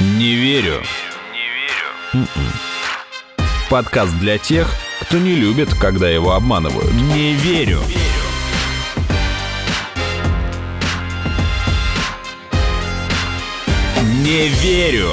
Не верю. Не верю. Подкаст для тех, кто не любит, когда его обманывают. Не верю. Не верю.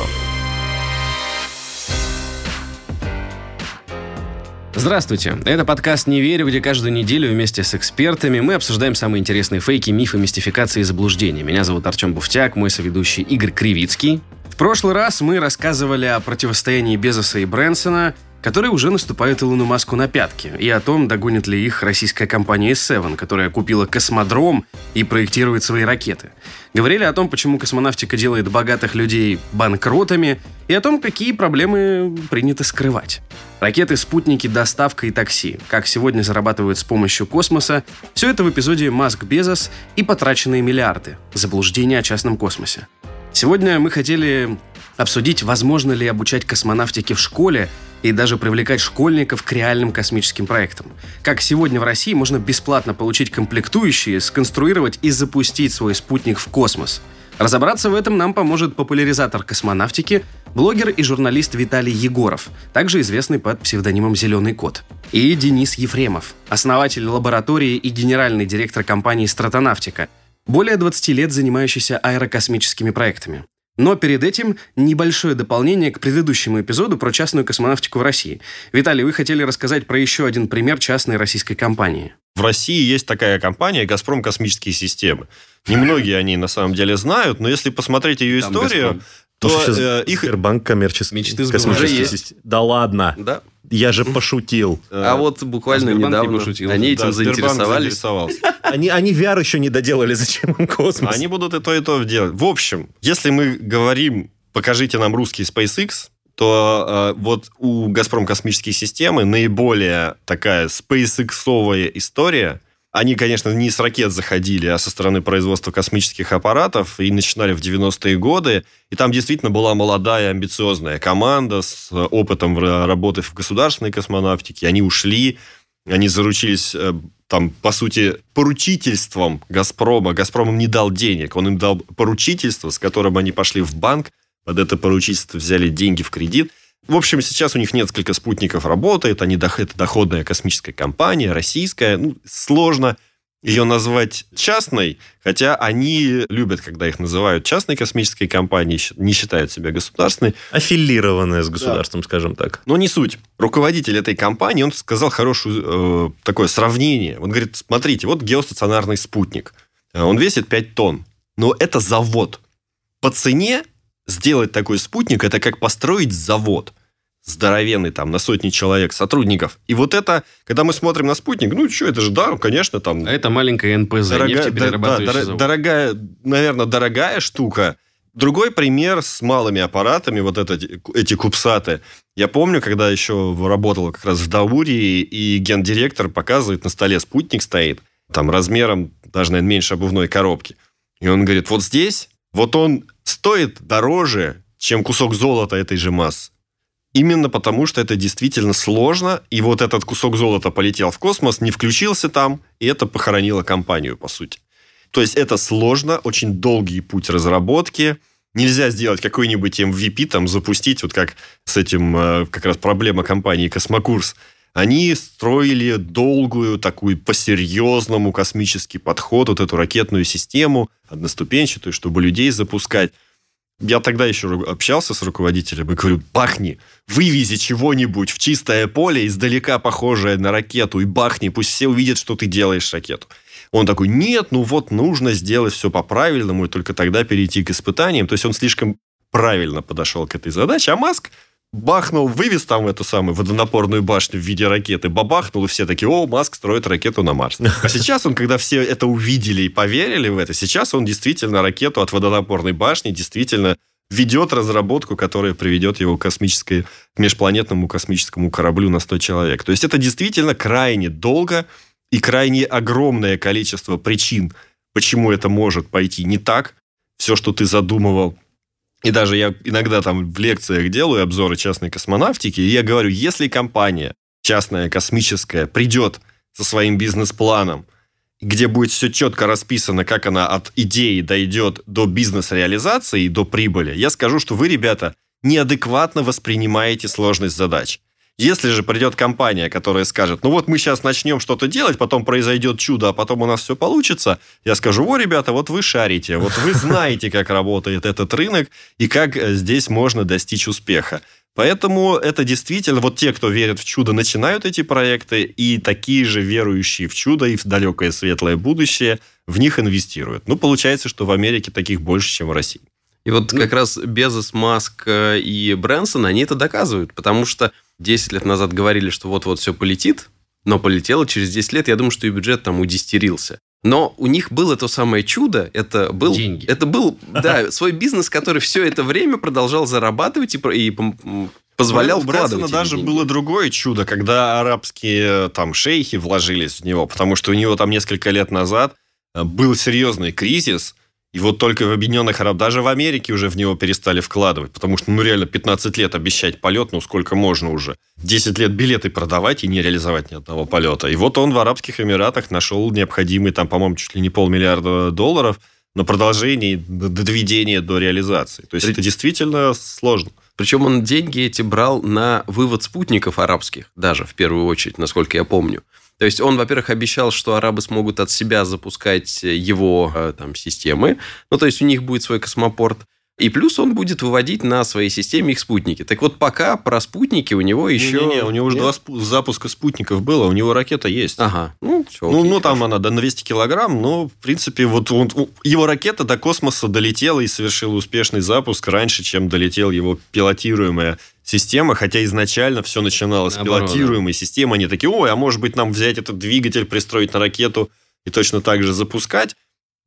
Здравствуйте. Это подкаст «Не верю», где каждую неделю вместе с экспертами мы обсуждаем самые интересные фейки, мифы, мистификации и заблуждения. Меня зовут Артем Буфтяк, мой соведущий Игорь Кривицкий. В прошлый раз мы рассказывали о противостоянии Безоса и Брэнсона, которые уже наступают Илону Маску на пятки, и о том, догонит ли их российская компания S7, которая купила космодром и проектирует свои ракеты. Говорили о том, почему космонавтика делает богатых людей банкротами, и о том, какие проблемы принято скрывать. Ракеты, спутники, доставка и такси. Как сегодня зарабатывают с помощью космоса. Все это в эпизоде «Маск Безос» и потраченные миллиарды. Заблуждение о частном космосе. Сегодня мы хотели обсудить, возможно ли обучать космонавтике в школе и даже привлекать школьников к реальным космическим проектам. Как сегодня в России можно бесплатно получить комплектующие, сконструировать и запустить свой спутник в космос. Разобраться в этом нам поможет популяризатор космонавтики, блогер и журналист Виталий Егоров, также известный под псевдонимом «Зеленый кот», и Денис Ефремов, основатель лаборатории и генеральный директор компании «Стратонавтика», более 20 лет занимающийся аэрокосмическими проектами. Но перед этим небольшое дополнение к предыдущему эпизоду про частную космонавтику в России. Виталий, вы хотели рассказать про еще один пример частной российской компании. В России есть такая компания «Газпром Космические системы». Немногие они на самом деле знают, но если посмотреть ее историю, то э, их... Сбербанк коммерческий. Мечты сбываются. систем- Да ладно. Да. Я же пошутил. А вот буквально Сбербанк не недавно пошутил. они этим заинтересовались. Они, они VR еще не доделали, зачем им космос? Они будут и то, и то делать. В общем, если мы говорим, покажите нам русский SpaceX, то э, вот у «Газпром» космические системы наиболее такая SpaceX-овая история. Они, конечно, не с ракет заходили, а со стороны производства космических аппаратов и начинали в 90-е годы. И там действительно была молодая, амбициозная команда с опытом работы в государственной космонавтике. Они ушли, они заручились э, там, по сути, поручительством «Газпрома». «Газпром» им не дал денег, он им дал поручительство, с которым они пошли в банк, под это поручительство взяли деньги в кредит. В общем, сейчас у них несколько спутников работает, они, это доходная космическая компания, российская. Ну, сложно ее назвать частной, хотя они любят, когда их называют частной космической компанией, не считают себя государственной. Аффилированная с государством, скажем так. Но не суть. Руководитель этой компании, он сказал хорошее э, такое сравнение. Он говорит, смотрите, вот геостационарный спутник. Э, Он весит 5 тонн. Но это завод. По цене сделать такой спутник, это как построить завод. Здоровенный там, на сотни человек, сотрудников. И вот это, когда мы смотрим на спутник, ну что, это же, да, конечно, там... А это маленькая НПЗ, Дорогая, да, да, дор- дорогая, наверное, дорогая штука. Другой пример с малыми аппаратами, вот это, эти кубсаты. Я помню, когда еще работал как раз в Даурии, и гендиректор показывает, на столе спутник стоит, там размером даже, наверное, меньше обувной коробки. И он говорит, вот здесь, вот он стоит дороже, чем кусок золота этой же массы. Именно потому, что это действительно сложно, и вот этот кусок золота полетел в космос, не включился там, и это похоронило компанию, по сути. То есть это сложно, очень долгий путь разработки. Нельзя сделать какой-нибудь MVP, там, запустить, вот как с этим э, как раз проблема компании «Космокурс». Они строили долгую, такую по-серьезному космический подход, вот эту ракетную систему, одноступенчатую, чтобы людей запускать. Я тогда еще общался с руководителем и говорю, бахни, вывези чего-нибудь в чистое поле, издалека похожее на ракету, и бахни, пусть все увидят, что ты делаешь ракету. Он такой, нет, ну вот нужно сделать все по-правильному, и только тогда перейти к испытаниям. То есть он слишком правильно подошел к этой задаче. А Маск бахнул, вывез там эту самую водонапорную башню в виде ракеты, бабахнул, и все такие, о, Маск строит ракету на Марс. А сейчас он, когда все это увидели и поверили в это, сейчас он действительно ракету от водонапорной башни действительно ведет разработку, которая приведет его к космической, к межпланетному космическому кораблю на 100 человек. То есть это действительно крайне долго и крайне огромное количество причин, почему это может пойти не так. Все, что ты задумывал, и даже я иногда там в лекциях делаю обзоры частной космонавтики, и я говорю, если компания частная, космическая, придет со своим бизнес-планом где будет все четко расписано, как она от идеи дойдет до бизнес-реализации и до прибыли, я скажу, что вы, ребята, неадекватно воспринимаете сложность задач. Если же придет компания, которая скажет, ну вот мы сейчас начнем что-то делать, потом произойдет чудо, а потом у нас все получится, я скажу, о, ребята, вот вы шарите, вот вы знаете, как работает этот рынок и как э, здесь можно достичь успеха. Поэтому это действительно, вот те, кто верит в чудо, начинают эти проекты, и такие же верующие в чудо и в далекое светлое будущее в них инвестируют. Ну, получается, что в Америке таких больше, чем в России. И вот ну, как раз Безос, Маск э, и Брэнсон, они это доказывают, потому что 10 лет назад говорили, что вот-вот все полетит, но полетело через 10 лет, я думаю, что и бюджет там удестерился. Но у них было то самое чудо, это был, Деньги. это был, да, свой бизнес, который все это время продолжал зарабатывать и, и позволял У Брэнсона вкладывать. даже было другое чудо, когда арабские там шейхи вложились в него, потому что у него там несколько лет назад э, был серьезный кризис, и вот только в Объединенных Араб, даже в Америке уже в него перестали вкладывать, потому что, ну, реально, 15 лет обещать полет, ну, сколько можно уже. 10 лет билеты продавать и не реализовать ни одного полета. И вот он в Арабских Эмиратах нашел необходимый, там, по-моему, чуть ли не полмиллиарда долларов на продолжение, доведение до реализации. То есть, это действительно сложно. Причем он деньги эти брал на вывод спутников арабских, даже в первую очередь, насколько я помню. То есть он, во-первых, обещал, что арабы смогут от себя запускать его э, там, системы. Ну, то есть у них будет свой космопорт. И плюс он будет выводить на своей системе их спутники. Так вот, пока про спутники у него еще... Не-не-не, у него уже два спу- запуска спутников было, у него ракета есть. Ага. Ну, всё, Ну, окей, ну, там хорошо. она до 200 килограмм, но, в принципе, вот он- его ракета до космоса долетела и совершила успешный запуск раньше, чем долетел его пилотируемая система, хотя изначально все начиналось Наоборот, с пилотируемой системы. Они такие, ой, а может быть нам взять этот двигатель, пристроить на ракету и точно так же запускать.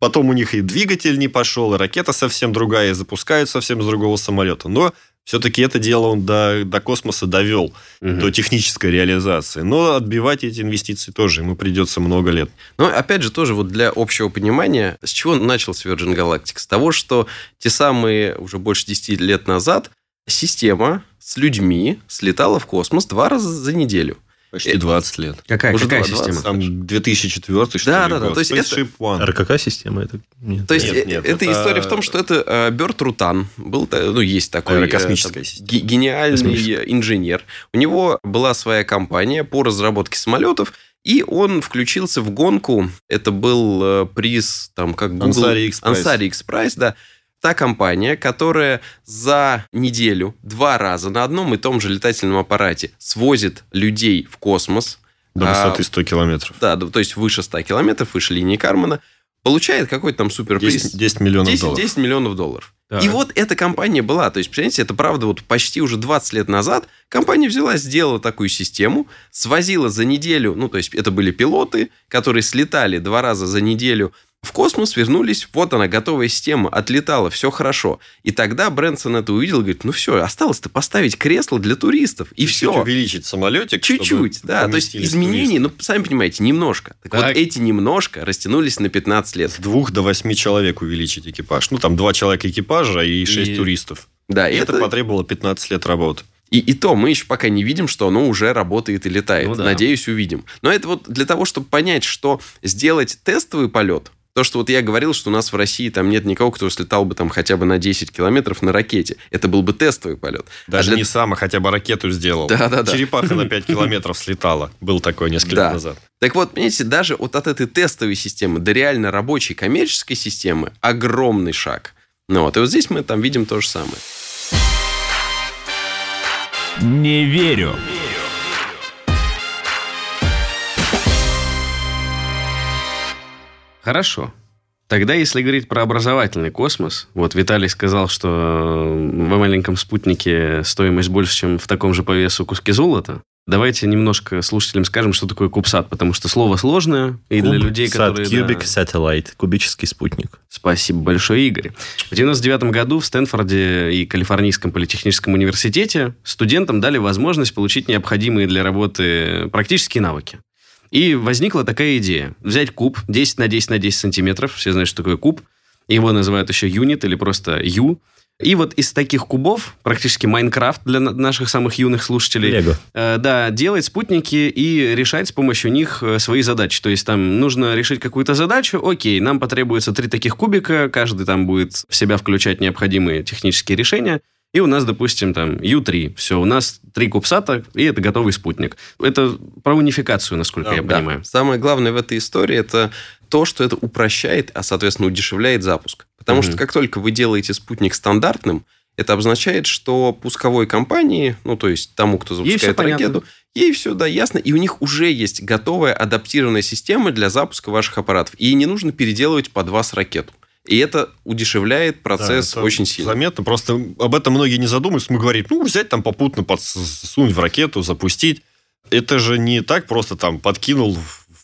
Потом у них и двигатель не пошел, и ракета совсем другая, и запускают совсем с другого самолета. Но все-таки это дело он до, до космоса довел, Мгм. до технической реализации. Но отбивать эти инвестиции тоже ему придется много лет. Но, опять же, тоже вот для общего понимания, с чего начался Virgin Galactic? С того, что те самые уже больше 10 лет назад система с людьми слетала в космос два раза за неделю. Почти Э, 20 лет. Какая, Уже какая 20. система? Там 2004 что Да, ли, да, да, то есть это- One. РКК система это? Нет. То есть Нет, э, нет, эта это- история в том, что это э, Берт Рутан был, та- ну есть такой э, Аэрокосмическая там, система. ге- гениальный Космическая. инженер. У него была своя компания по разработке самолетов, и он включился в гонку. Это был э, приз там как Google Ansari X Prize. Ansari X Prize, да. Та компания, которая за неделю два раза на одном и том же летательном аппарате свозит людей в космос. До А, высоты 100 километров. Да, да, то есть выше 100 километров, выше линии Кармана, получает какой-то там суперприз. 10, 10 миллионов 10, долларов. 10 миллионов долларов. Так. И вот эта компания была. То есть, представляете, это правда вот почти уже 20 лет назад компания взяла, сделала такую систему, свозила за неделю, ну, то есть, это были пилоты, которые слетали два раза за неделю в космос, вернулись, вот она, готовая система, отлетала, все хорошо. И тогда Брэнсон это увидел, говорит, ну все, осталось-то поставить кресло для туристов, и все. увеличить самолетик. Чуть-чуть, да. То есть поместились изменений, ну, сами понимаете, немножко. Так, вот Так. эти немножко растянулись на 15 лет. С двух до восьми человек увеличить экипаж. Ну, там два человека экипажа и шесть И- туристов. Да, И и это, это, потребовало 15 лет работы. и, и то мы еще пока не видим, что оно уже работает и летает. Ну да. Надеюсь, увидим. Но это вот для того, чтобы понять, что сделать тестовый полет, то, что вот я говорил, что у нас в России там нет никого, кто слетал бы там хотя бы на 10 километров на ракете. Это был бы тестовый полет. Даже А для- не сам, а хотя бы ракету сделал. Да-да-да. Черепаха на 5 километров слетала. Был такой несколько Да. лет назад. Так вот, понимаете, даже вот от этой тестовой системы до реально рабочей коммерческой системы огромный шаг. Ну вот, и вот здесь мы там видим то же самое. Не верю. Хорошо. Тогда, если говорить про образовательный космос, вот Виталий сказал, что э, в маленьком спутнике стоимость больше, чем в таком же по весу куски золота. Давайте немножко слушателям скажем, что такое кубсат, потому что слово сложное, и для Куб, людей, сат, которые... Cubic да, Satellite, кубический спутник. Спасибо большое, Игорь. В 99 году в Стэнфорде и Калифорнийском политехническом университете студентам дали возможность получить необходимые для работы практические навыки. И возникла такая идея. Взять куб 10 на 10 на 10 сантиметров. Все знают, что такое куб. Его называют еще юнит или просто Ю. И вот из таких кубов, практически Майнкрафт для на- наших самых юных слушателей, Лего. э, да, делать спутники и решать с помощью них э, свои задачи. То есть там нужно решить какую-то задачу, окей, нам потребуется три таких кубика, каждый там будет в себя включать необходимые технические решения, и у нас, допустим, там U3. Все, у нас три кубсата, и это готовый спутник. Это про унификацию, насколько Да, я Да. понимаю. Самое главное в этой истории это то, что это упрощает, а, соответственно, удешевляет запуск. Потому Мгм. что как только вы делаете спутник стандартным, это обозначает, что пусковой компании, ну, то есть тому, кто запускает понятно. ракету, ей все, да, ясно, и у них уже есть готовая адаптированная система для запуска ваших аппаратов. И не нужно переделывать под вас ракету. И это удешевляет процесс Да, это очень сильно. Заметно. Просто об этом многие не задумываются. Мы говорим, ну, взять там попутно, подсунуть в ракету, запустить. Это же не так просто там подкинул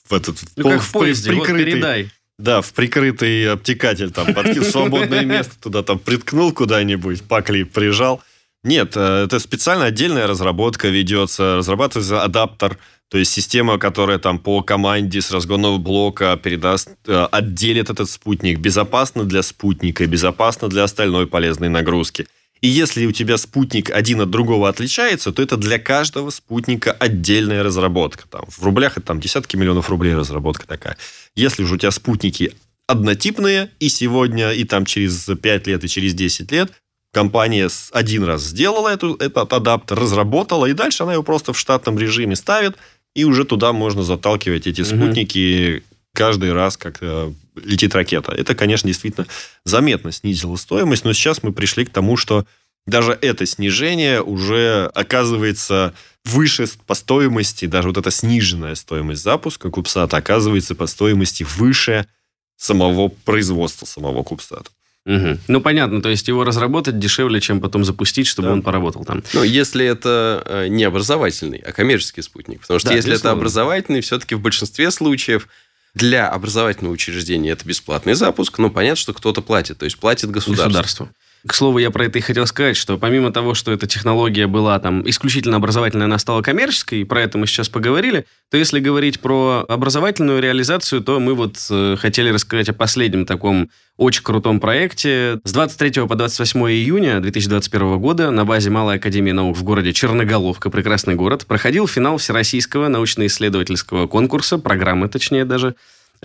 в этот... Ну, пол- как в поезде, вот прикрытый- передай. Да, в прикрытый обтекатель там подкинул свободное место туда там приткнул куда-нибудь, пакли прижал. Нет, э, это специально отдельная разработка ведется, разрабатывается адаптер, то есть система, которая там по команде с разгонного блока передаст, э, отделит этот спутник, безопасно для спутника, безопасно для остальной полезной нагрузки. И если у тебя спутник один от другого отличается, то это для каждого спутника отдельная разработка. Там, в рублях это там десятки миллионов рублей разработка такая. Если же у тебя спутники однотипные, и сегодня, и там через 5 лет, и через 10 лет, компания один раз сделала эту, этот адаптер, разработала, и дальше она его просто в штатном режиме ставит, и уже туда можно заталкивать эти спутники каждый раз, как летит ракета. Это, конечно, действительно заметно снизило стоимость, но сейчас мы пришли к тому, что даже это снижение уже оказывается выше по стоимости, даже вот эта сниженная стоимость запуска Кубсата оказывается по стоимости выше самого производства самого Кубсата. Мгм. Ну, понятно, то есть его разработать дешевле, чем потом запустить, чтобы Да. он поработал там. Ну, если это э, не образовательный, а коммерческий спутник. Потому что Да, если безусловно. это образовательный, все-таки в большинстве случаев для образовательного учреждения это бесплатный запуск, но понятно, что кто-то платит, то есть платит государство. государству. К слову, я про это и хотел сказать, что помимо того, что эта технология была там исключительно образовательная, она стала коммерческой, и про это мы сейчас поговорили, то если говорить про образовательную реализацию, то мы вот э, хотели рассказать о последнем таком очень крутом проекте. С 23 по 28 июня 2021 года на базе Малой Академии наук в городе Черноголовка, прекрасный город, проходил финал Всероссийского научно-исследовательского конкурса, программы точнее даже,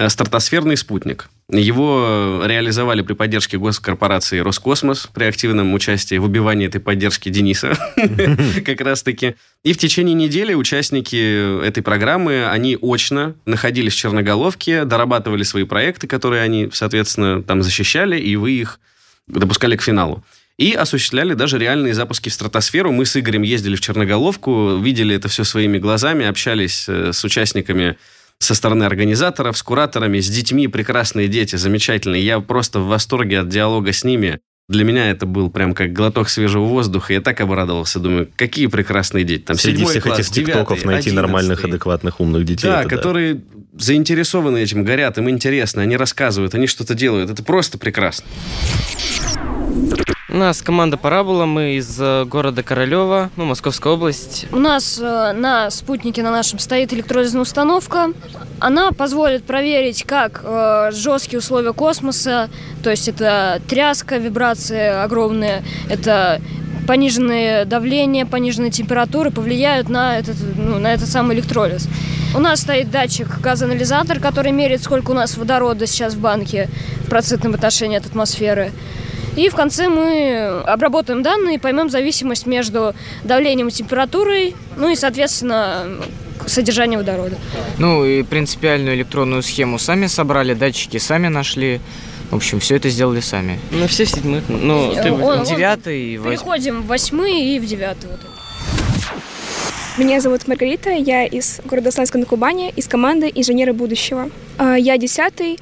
«Стратосферный спутник». Его реализовали при поддержке госкорпорации «Роскосмос» при активном участии в убивании этой поддержки Дениса как раз-таки. И в течение недели участники этой программы, они очно находились в Черноголовке, дорабатывали свои проекты, которые они, соответственно, там защищали, и вы их допускали к финалу. И осуществляли даже реальные запуски в стратосферу. Мы с Игорем ездили в Черноголовку, видели это все своими глазами, общались э, с участниками со стороны организаторов, с кураторами, с детьми. Прекрасные дети, замечательные. Я просто в восторге от диалога с ними. Для меня это был прям как глоток свежего воздуха. Я так обрадовался. Думаю, какие прекрасные дети. Там Среди всех класс, этих тиктоков найти нормальных, одиннадцатый. адекватных, умных детей. Да, это которые заинтересованы этим, горят, им интересно, они рассказывают, они что-то делают. Это просто прекрасно. У нас команда Парабола, мы из э, города Королева, ну, Московская область. У нас э, на спутнике на нашем стоит электролизная установка. Она позволит проверить, как э, жесткие условия космоса, то есть это тряска, вибрации огромные, это пониженное давление, пониженные температуры повлияют на этот, ну, на этот самый электролиз. У нас стоит датчик газоанализатор, который меряет, сколько у нас водорода сейчас в банке в процентном отношении от атмосферы. И в конце мы обработаем данные и поймем зависимость между давлением и температурой, ну и, соответственно, содержанием водорода. Ну и принципиальную электронную схему сами собрали, датчики сами нашли. В общем, все это сделали сами. Ну, все в седьмых. Ну, ты в- он- девятый и восьмой. Переходим в восьмой и в девятый. Вот. Меня зовут Маргарита, я из города Сланска на Кубани, из команды «Инженеры будущего». А, Я десятый,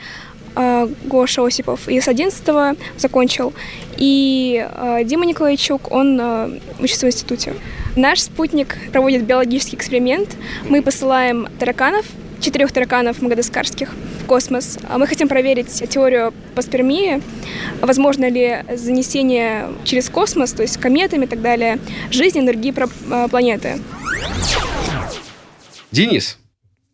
Гоша Осипов из одиннадцатого закончил, и а, Дима Николайчук, он а, учится в институте. Наш спутник проводит биологический эксперимент. Мы посылаем тараканов, четырех тараканов мадагаскарских в космос. А Мы хотим проверить теорию паспермии, возможно ли занесение через космос, то есть кометами и так далее, жизни на другие планеты. Денис,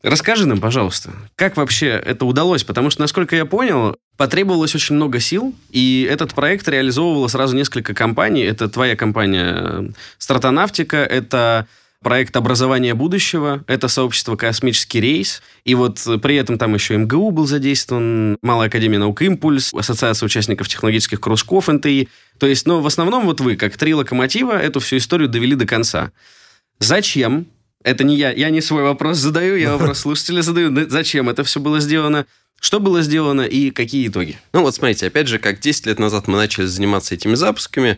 Расскажи нам, пожалуйста, как вообще это удалось? Потому что, насколько я понял, потребовалось очень много сил, и этот проект реализовывало сразу несколько компаний. Это твоя компания э, «Стратонавтика», это проект образования будущего, это сообщество «Космический рейс», и вот при этом там еще МГУ был задействован, Малая Академия наук «Импульс», Ассоциация участников технологических кружков НТИ. То есть, ну, в основном вот вы, как три локомотива, эту всю историю довели до конца. Зачем? Это не я, я не свой вопрос задаю, я вопрос слушателя задаю. Зачем это все было сделано? Что было сделано и какие итоги? Ну вот смотрите, опять же, как 10 лет назад мы начали заниматься этими запусками,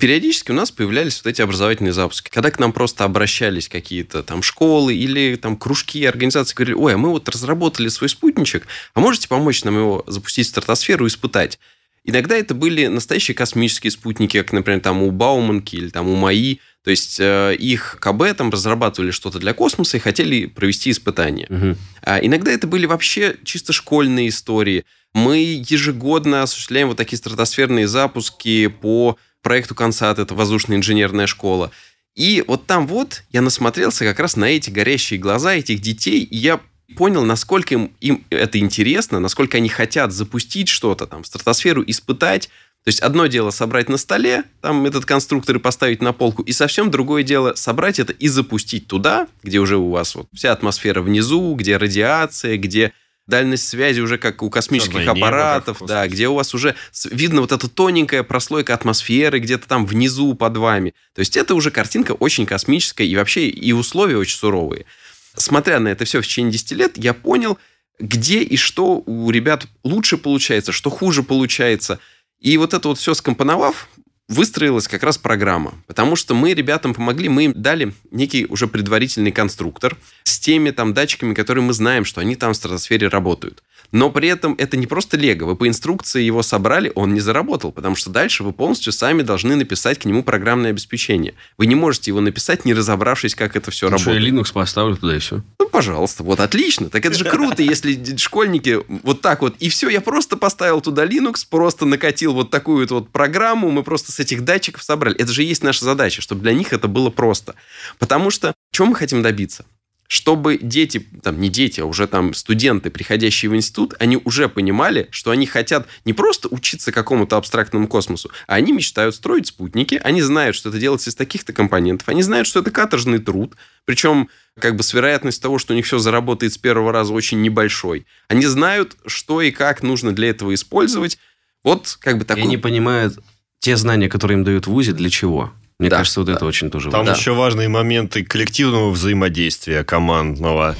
Периодически у нас появлялись вот эти образовательные запуски, когда к нам просто обращались какие-то там школы или там кружки, организации, говорили, ой, а мы вот разработали свой спутничек, а можете помочь нам его запустить в стратосферу и испытать? Иногда это были настоящие космические спутники, как, например, там у Бауманки или там у МАИ. То есть э, их КБ там разрабатывали что-то для космоса и хотели провести испытания. Угу. А иногда это были вообще чисто школьные истории. Мы ежегодно осуществляем вот такие стратосферные запуски по проекту Консат, это воздушная инженерная школа. И вот там вот я насмотрелся как раз на эти горящие глаза этих детей, и я понял, насколько им, им это интересно, насколько они хотят запустить что-то там в стратосферу, испытать. То есть одно дело собрать на столе, там этот конструктор и поставить на полку, и совсем другое дело собрать это и запустить туда, где уже у вас вот вся атмосфера внизу, где радиация, где дальность связи уже как у космических Черное аппаратов, небо, да, где у вас уже видно вот эта тоненькая прослойка атмосферы где-то там внизу под вами. То есть это уже картинка очень космическая и вообще и условия очень суровые. Смотря на это все в течение 10 лет, я понял, где и что у ребят лучше получается, что хуже получается. И вот это вот все скомпоновав, выстроилась как раз программа. Потому что мы ребятам помогли, мы им дали некий уже предварительный конструктор с теми там датчиками, которые мы знаем, что они там в стратосфере работают. Но при этом это не просто лего. Вы по инструкции его собрали, он не заработал, потому что дальше вы полностью сами должны написать к нему программное обеспечение. Вы не можете его написать, не разобравшись, как это все ну, работает. Что, я Linux поставлю туда и все. Ну, пожалуйста, вот отлично. Так это же круто, если школьники вот так вот. И все, я просто поставил туда Linux, просто накатил вот такую вот программу, мы просто с этих датчиков собрали. Это же есть наша задача, чтобы для них это было просто. Потому что чего мы хотим добиться? Чтобы дети, там не дети, а уже там студенты, приходящие в институт, они уже понимали, что они хотят не просто учиться какому-то абстрактному космосу, а они мечтают строить спутники, они знают, что это делается из таких-то компонентов, они знают, что это каторжный труд, причем как бы с вероятностью того, что у них все заработает с первого раза очень небольшой. Они знают, что и как нужно для этого использовать. Вот как бы такой... И они понимают те знания, которые им дают в ВУЗе, для чего. Мне да, кажется, вот да. это очень тоже Там важно. еще важные моменты коллективного взаимодействия, командного.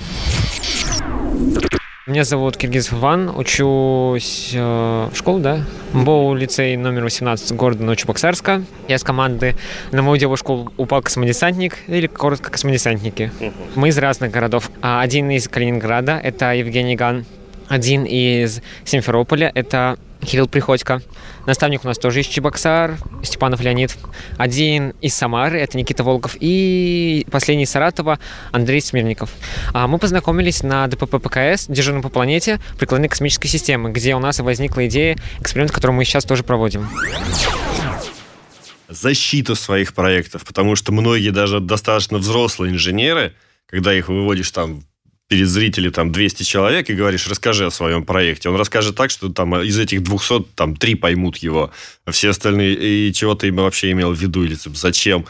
Меня зовут Киргиз Иван, учусь э, в школе, да? МБОУ лицей номер 18 города Новочебоксарска. Я с команды на мою девушку упал космодесантник, или коротко космодесантники. Мы из разных городов. А один из Калининграда, это Евгений Ган. Один из Симферополя, это Кирилл Приходько. Наставник у нас тоже из Чебоксар, Степанов Леонид. Один из Самары, это Никита Волков. И последний из Саратова, Андрей Смирников. А мы познакомились на ДПП ПКС, дежурном по планете, прикладной космической системы, где у нас возникла идея, эксперимент, который мы сейчас тоже проводим защиту своих проектов, потому что многие даже достаточно взрослые инженеры, когда их выводишь там перед зрителем там 200 человек и говоришь, расскажи о своем проекте. Он расскажет так, что там из этих 200 там три поймут его, а все остальные, и чего ты вообще имел в виду, или зачем.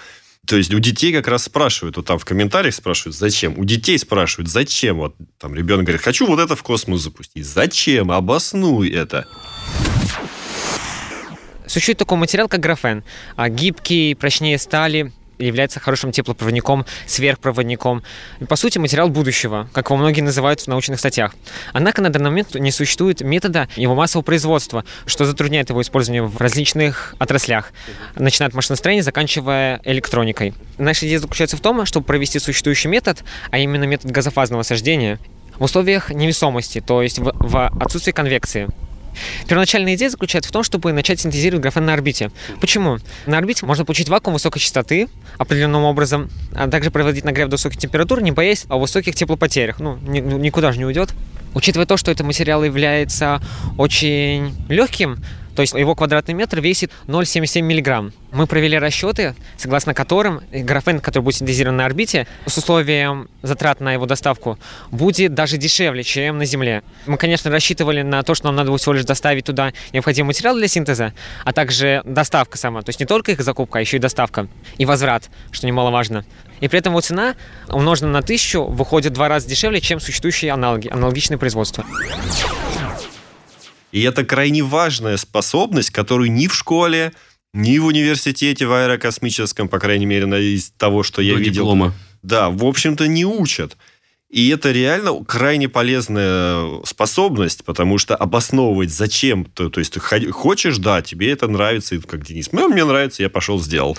То есть у детей как раз спрашивают, вот там в комментариях спрашивают, зачем. У детей спрашивают, зачем. Вот там ребенок говорит, хочу вот это в космос запустить. Зачем? Обоснуй это. Существует такой материал, как графен. А гибкий, прочнее стали, является хорошим теплопроводником, сверхпроводником. По сути, материал будущего, как его многие называют в научных статьях. Однако на данный момент не существует метода его массового производства, что затрудняет его использование в различных отраслях, начиная от машиностроения, заканчивая электроникой. Наша идея заключается в том, чтобы провести существующий метод, а именно метод газофазного сождения, в условиях невесомости, то есть в, в отсутствии конвекции. Первоначальная идея заключается в том, чтобы начать синтезировать графен на орбите. Почему? На орбите можно получить вакуум высокой частоты определенным образом, а также проводить нагрев до высоких температур, не боясь о высоких теплопотерях. Ну, никуда же не уйдет. Учитывая то, что этот материал является очень легким, То есть его квадратный метр весит 0,77 миллиграмм. Мы провели расчеты, согласно которым графен, который будет синтезирован на орбите, с условием затрат на его доставку, будет даже дешевле, чем на Земле. Мы, конечно, рассчитывали на то, что нам надо будет всего лишь доставить туда необходимый материал для синтеза, а также доставка сама. То есть не только их закупка, а еще и доставка. И возврат, что немаловажно. И при этом его цена, умноженная на тысячу, выходит в два раза дешевле, чем существующие аналоги, аналогичные производства. И это крайне важная способность, которую ни в школе, ни в университете в аэрокосмическом, по крайней мере, из того, что я До видел. диплома. Да, в общем-то, не учат. И это реально крайне полезная способность, потому что обосновывать зачем то, то есть ты хо- хочешь, да, тебе это нравится, и как Денис, ну, мне нравится, я пошел сделал.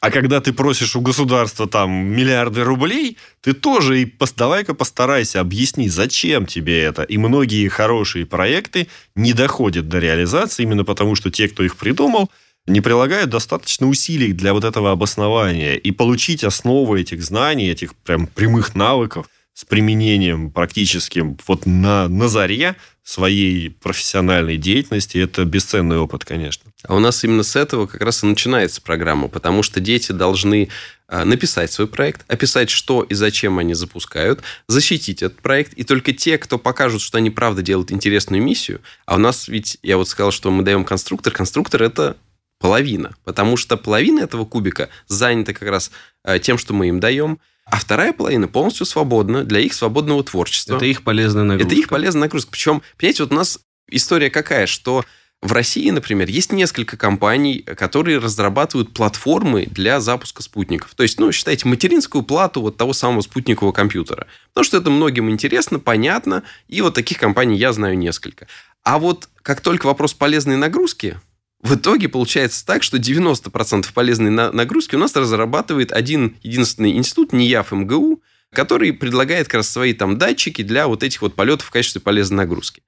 А когда ты просишь у государства там миллиарды рублей, ты тоже и давай-ка постарайся объясни, зачем тебе это. И многие хорошие проекты не доходят до реализации именно потому, что те, кто их придумал, не прилагают достаточно усилий для вот этого обоснования. И получить основы этих знаний, этих прям прямых навыков с применением практическим вот на, на заре своей профессиональной деятельности, это бесценный опыт, конечно. А у нас именно с этого как раз и начинается программа, потому что дети должны а, написать свой проект, описать, что и зачем они запускают, защитить этот проект, и только те, кто покажут, что они правда делают интересную миссию, а у нас ведь, я вот сказал, что мы даем конструктор, конструктор это половина, потому что половина этого кубика занята как раз а, тем, что мы им даем, а вторая половина полностью свободна для их свободного творчества. Это их полезная нагрузка. Это их полезная нагрузка. Причем, понимаете, вот у нас история какая, что в России, например, есть несколько компаний, которые разрабатывают платформы для запуска спутников. То есть, ну, считайте, материнскую плату вот того самого спутникового компьютера. Потому что это многим интересно, понятно, и вот таких компаний я знаю несколько. А вот как только вопрос полезной нагрузки, в итоге получается так, что 90% полезной на- нагрузки у нас разрабатывает один единственный институт, НИЯФ МГУ, который предлагает как раз свои там датчики для вот этих вот полетов в качестве полезной нагрузки.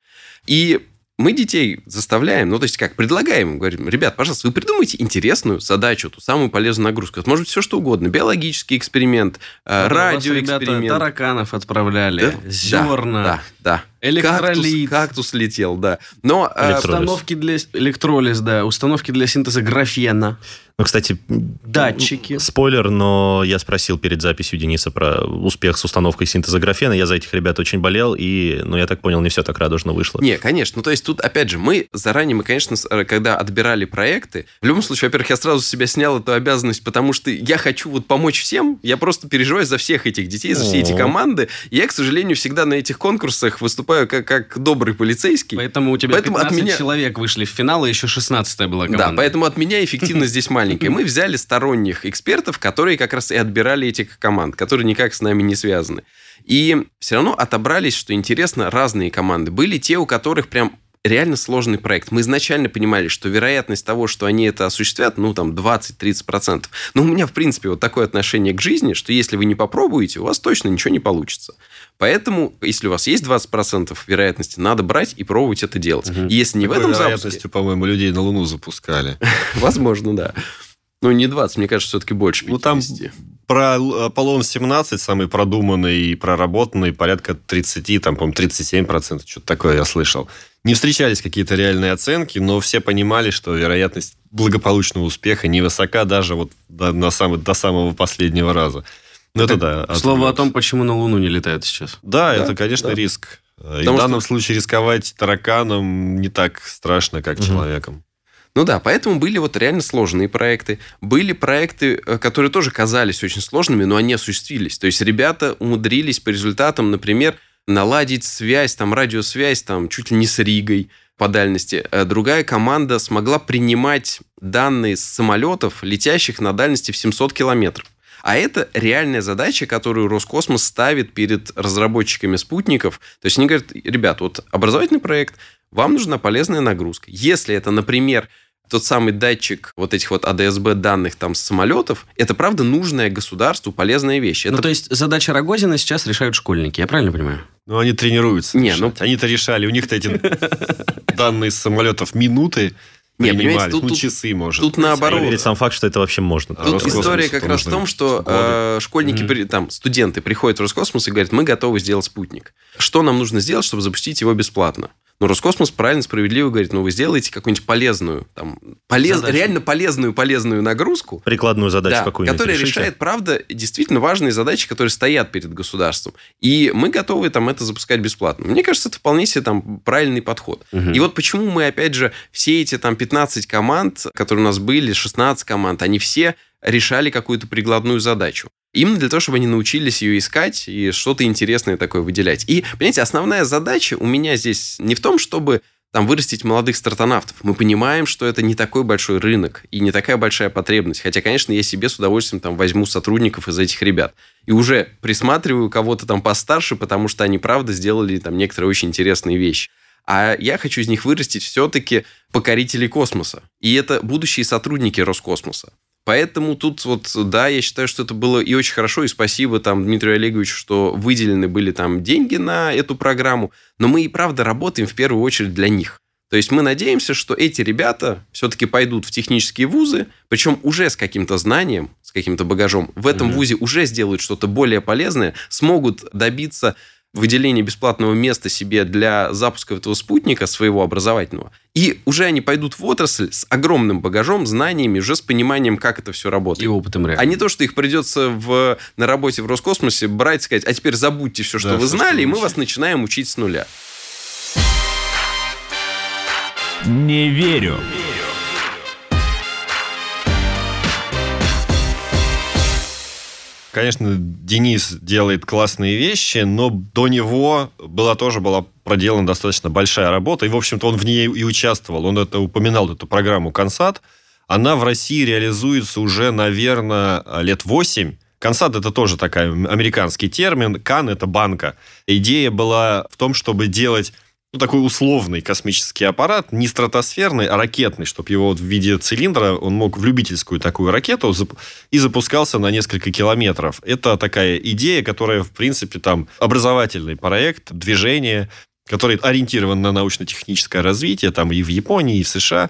И мы детей заставляем, ну, то есть как, предлагаем, им, говорим, ребят, пожалуйста, вы придумайте интересную задачу, ту самую полезную нагрузку. Это может быть все что угодно. Биологический эксперимент, э, Вас, ребята, радиоэксперимент. тараканов отправляли, Да? зерна, Да, да. Электролит. Кактус, кактус летел, да. Но э, Электролиз. Установки для электролиз, да, установки для синтеза графена, Ну, кстати, датчики. спойлер, но я спросил перед записью Дениса про успех с установкой синтеза графена. Я за этих ребят очень болел, и, ну, я так понял, не все так радужно вышло. Не, конечно. Ну, то есть тут, опять же, мы заранее, мы, конечно, э, когда отбирали проекты, в любом случае, во-первых, я сразу с себя снял эту обязанность, потому что я хочу вот помочь всем, я просто переживаю за всех этих детей, за все эти команды. Я, к сожалению, всегда на этих конкурсах выступаю как, как добрый полицейский. Поэтому у тебя Поэтому от 15 меня- человек вышли в финал, и еще 16 была команда. Да, поэтому от меня эффективность здесь маленькая. Мы взяли сторонних экспертов, которые как раз и отбирали этих команд, которые никак с нами не связаны. И все равно отобрались, что интересно, разные команды. Были те, у которых прям реально сложный проект. Мы изначально понимали, что вероятность того, что они это осуществят, ну, там, 20-30%. Но у меня, в принципе, вот такое отношение к жизни, что если вы не попробуете, у вас точно ничего не получится. Поэтому, если у вас есть 20% вероятности, надо брать и пробовать это делать. И если не в Такой этом запуске... вероятностью, по-моему, людей на Луну запускали. Возможно, да. Ну, не 20, мне кажется, все-таки больше 50. Ну, там про Аполлон-17 самый продуманный и проработанный порядка 30, там, по-моему, 37%, что-то такое я слышал. Не встречались какие-то реальные оценки, но все понимали, что вероятность благополучного успеха невысока даже вот до, на самый, до самого последнего раза. Ну, это да. К слову о том, почему на Луну не летают сейчас. Да, Да, это, конечно, да. риск. И Потому в данном что- случае рисковать тараканом не так страшно, как Мгм. человеком. Ну да, поэтому были вот реально сложные проекты. Были проекты, э, которые тоже казались очень сложными, но они осуществились. То есть ребята умудрились по результатам, например, наладить связь, там, радиосвязь, там, чуть ли не с Ригой по дальности. Э, Другая команда смогла принимать данные с самолетов, летящих на дальности в 700 километров. А это реальная задача, которую Роскосмос ставит перед разработчиками спутников. То есть они говорят, ребят, вот образовательный проект, вам нужна полезная нагрузка. Если это, например, тот самый датчик вот этих вот АДСБ данных там с самолетов, это правда нужная государству полезная вещь. Это Ну, то есть задача Рогозина сейчас решают школьники, я правильно понимаю? Ну, они тренируются. Не, решать. ну- Они-то решали. У них-то эти данные с самолетов минуты Не, понимаете, тут- ну, тут- часы, может. тут наоборот. Проверить сам факт, что это вообще можно. Тут Роскосмосу история как раз в том, что э, школьники, Мгм. при- там, студенты приходят в Роскосмос и говорят, мы готовы сделать спутник. Что нам нужно сделать, чтобы запустить его бесплатно? Но Роскосмос правильно, справедливо говорит, ну, вы сделаете какую-нибудь полезную, там, полез... реально полезную, полезную нагрузку. Прикладную задачу да, какую-нибудь Которая решите. решает, правда, действительно важные задачи, которые стоят перед государством. И мы готовы там это запускать бесплатно. Мне кажется, это вполне себе там правильный подход. Мгм. И вот почему мы, опять же, все эти там 15 команд, которые у нас были, 16 команд, они все решали какую-то прикладную задачу. Именно для того, чтобы они научились ее искать и что-то интересное такое выделять. И, понимаете, основная задача у меня здесь не в том, чтобы там вырастить молодых стартанавтов. Мы понимаем, что это не такой большой рынок и не такая большая потребность. Хотя, конечно, я себе с удовольствием там возьму сотрудников из этих ребят. И уже присматриваю кого-то там постарше, потому что они, правда, сделали там некоторые очень интересные вещи. А я хочу из них вырастить все-таки покорителей космоса. И это будущие сотрудники Роскосмоса. Поэтому тут вот, да, я считаю, что это было и очень хорошо, и спасибо там Дмитрию Олеговичу, что выделены были там деньги на эту программу, но мы и правда работаем в первую очередь для них. То есть мы надеемся, что эти ребята все-таки пойдут в технические вузы, причем уже с каким-то знанием, с каким-то багажом. В этом Мгм. вузе уже сделают что-то более полезное, смогут добиться выделения бесплатного места себе для запуска этого спутника своего образовательного. И уже они пойдут в отрасль с огромным багажом, знаниями, уже с пониманием, как это все работает. И опытом А реально. не то, что их придется в, на работе в Роскосмосе брать и сказать, а теперь забудьте все, что Да, вы всё, знали, что и мы учили». вас начинаем учить с нуля. Не верю. Конечно, Денис делает классные вещи, но до него была тоже была проделана достаточно большая работа, и, в общем-то, он в ней и участвовал. Он это упоминал, эту программу «Консат». Она в России реализуется уже, наверное, лет 8. Консат – это тоже такой американский термин. Кан – это банка. Идея была в том, чтобы делать ну, такой условный космический аппарат, не стратосферный, а ракетный, чтобы его вот в виде цилиндра, он мог в любительскую такую ракету и запускался на несколько километров. Это такая идея, которая, в принципе, там образовательный проект, движение, который ориентирован на научно-техническое развитие, там и в Японии, и в США,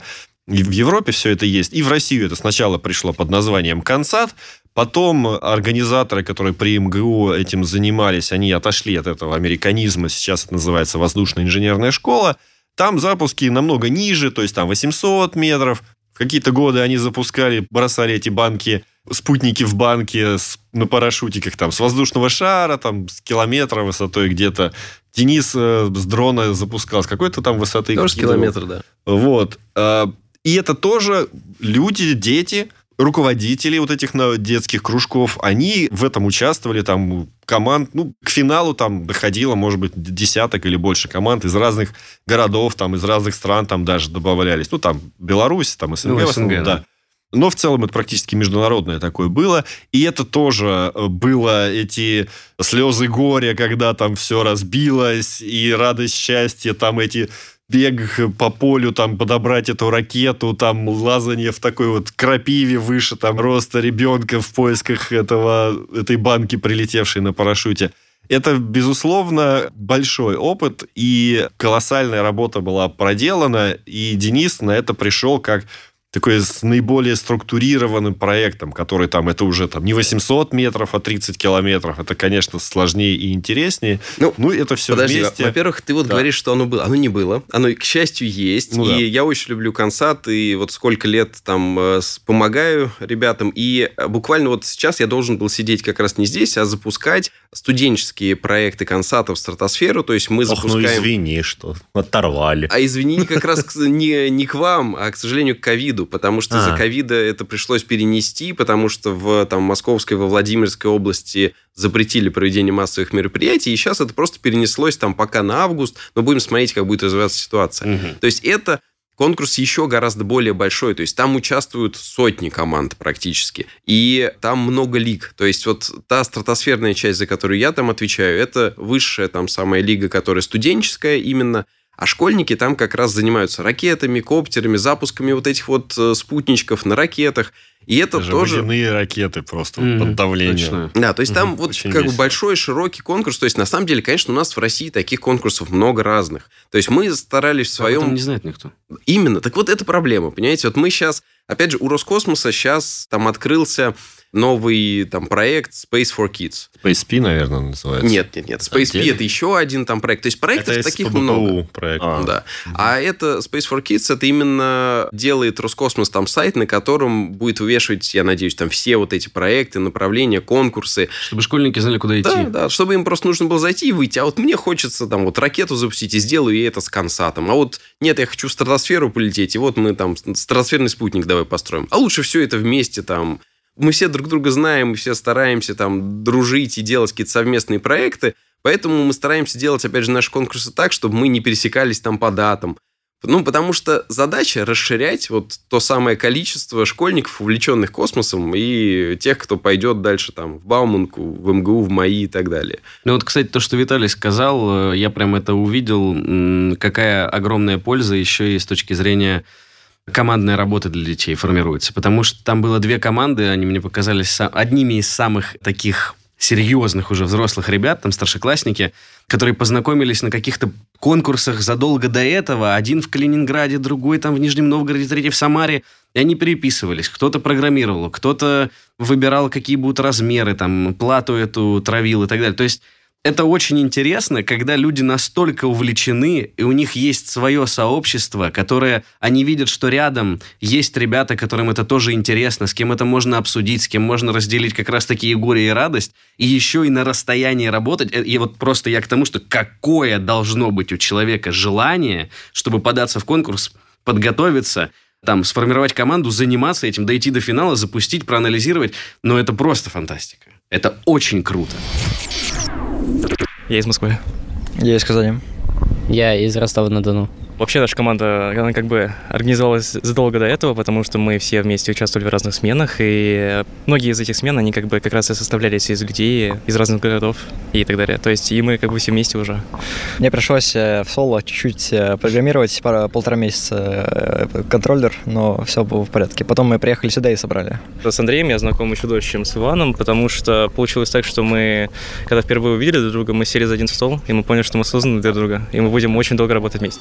и в Европе все это есть. И в Россию это сначала пришло под названием «Консат», Потом организаторы, которые при МГУ этим занимались, они отошли от этого американизма. Сейчас это называется воздушная инженерная школа. Там запуски намного ниже, то есть там 800 метров. В какие-то годы они запускали, бросали эти банки, спутники в банке с, на парашютиках там, с воздушного шара, там, с километра высотой где-то. Денис э, с дрона запускал с какой-то там высоты. Тоже километр, да. вот. И это тоже люди, дети, руководители вот этих детских кружков, они в этом участвовали, там команд, ну, к финалу там доходило, может быть, десяток или больше команд из разных городов, там, из разных стран там даже добавлялись. Ну, там, Беларусь, там, СНГ, Ну, в основном, СНГ, да. да. Но в целом это практически международное такое было. И это тоже э, было эти слезы горя, когда там все разбилось, и радость счастья, там эти бег по полю, там подобрать эту ракету, там лазание в такой вот крапиве выше там роста ребенка в поисках этого, этой банки, прилетевшей на парашюте. Это, безусловно, большой опыт, и колоссальная работа была проделана, и Денис на это пришел как такой с наиболее структурированным проектом, который там, это уже там не 800 метров, а 30 километров. Это, конечно, сложнее и интереснее. Ну, Ну, это все Подожди, вместе. во-первых, ты вот Да. говоришь, что оно было. Оно не было. Оно, к счастью, есть. Ну и да. я очень люблю консат, и вот сколько лет там э, помогаю ребятам. И э, буквально вот сейчас я должен был сидеть как раз не здесь, а запускать студенческие проекты консата в стратосферу. То есть мы Ох, ну запускаем... извини, что оторвали. А извини, как раз не, не к вам, а, к сожалению, к ковиду, потому что А. ковида это пришлось перенести, потому что в там, Московской, во Владимирской области запретили проведение массовых мероприятий, и сейчас это просто перенеслось там пока на август, но будем смотреть, как будет развиваться ситуация. Мгм. То есть это конкурс еще гораздо более большой, то есть там участвуют сотни команд практически, и там много лиг. То есть вот та стратосферная часть, за которую я там отвечаю, это высшая там самая лига, которая студенческая именно, а школьники там как раз занимаются ракетами, коптерами, запусками вот этих вот э, спутничков на ракетах. И это Даже тоже... водяные ракеты просто Мгм, под давлением. точно. Да, то есть там Мгм, вот очень как бы большой, широкий конкурс. То есть на самом деле, конечно, у нас в России таких конкурсов много разных. То есть мы старались в Об этом своем... не знает никто. Именно. Так вот, это проблема, понимаете? Вот мы сейчас, опять же, у Роскосмоса сейчас там открылся новый там проект Space for Kids. Space P, наверное, называется. Нет, нет, нет. Space P это еще один там проект. То есть проектов Это таких много. проект. А. Да. А это Space for Kids, это именно делает Роскосмос там сайт, на котором будет вывешивать, я надеюсь, там все вот эти проекты, направления, конкурсы. Чтобы школьники знали, куда идти. Да, да, чтобы им просто нужно было зайти и выйти. А вот мне хочется там вот ракету запустить, и сделаю я это с консатом. А вот нет, я хочу в стратосферу полететь, и вот мы там стратосферный спутник давай построим. А лучше все это вместе там мы все друг друга знаем, мы все стараемся там дружить и делать какие-то совместные проекты, поэтому мы стараемся делать, опять же, наши конкурсы так, чтобы мы не пересекались там по датам. Ну, потому что задача расширять вот то самое количество школьников, увлеченных космосом, и тех, кто пойдет дальше там в Бауманку, в МГУ, в МАИ и так далее. Ну вот, кстати, то, что Виталий сказал, э, я прям это увидел, какая огромная польза еще и с точки зрения командной работы для детей формируется. Потому что там было две команды, они мне показались одними из самых таких серьезных уже взрослых ребят, там старшеклассники, которые познакомились на каких-то конкурсах задолго до этого. Один в Калининграде, другой там в Нижнем Новгороде, третий в Самаре. И они переписывались. Кто-то программировал, кто-то выбирал, какие будут размеры, там, плату эту травил и так далее. То есть это очень интересно, когда люди настолько увлечены, и у них есть свое сообщество, которое они видят, что рядом есть ребята, которым это тоже интересно, с кем это можно обсудить, с кем можно разделить как раз-таки и горе, и радость, и еще и на расстоянии работать. Э, И вот просто я к тому, что какое должно быть у человека желание, чтобы податься в конкурс, подготовиться, там, сформировать команду, заниматься этим, дойти до финала, запустить, проанализировать. Но это просто фантастика. Это очень круто. Я из Москвы. Я из Казани. Я из Ростова-на-Дону. Вообще наша команда, она как бы организовалась задолго до этого, потому что мы все вместе участвовали в разных сменах, и многие из этих смен, они как бы как раз и составлялись из людей из разных городов и так далее. То есть и мы как бы все вместе уже. Мне пришлось э, в соло чуть-чуть э, программировать пара, полтора месяца э, контроллер, но все было в порядке. Потом мы приехали сюда и собрали. С Андреем я знаком еще дольше, чем с Иваном, потому что получилось так, что мы, когда впервые увидели друг друга, мы сели за один стол, и мы поняли, что мы созданы для друг друга, и мы будем очень долго работать вместе.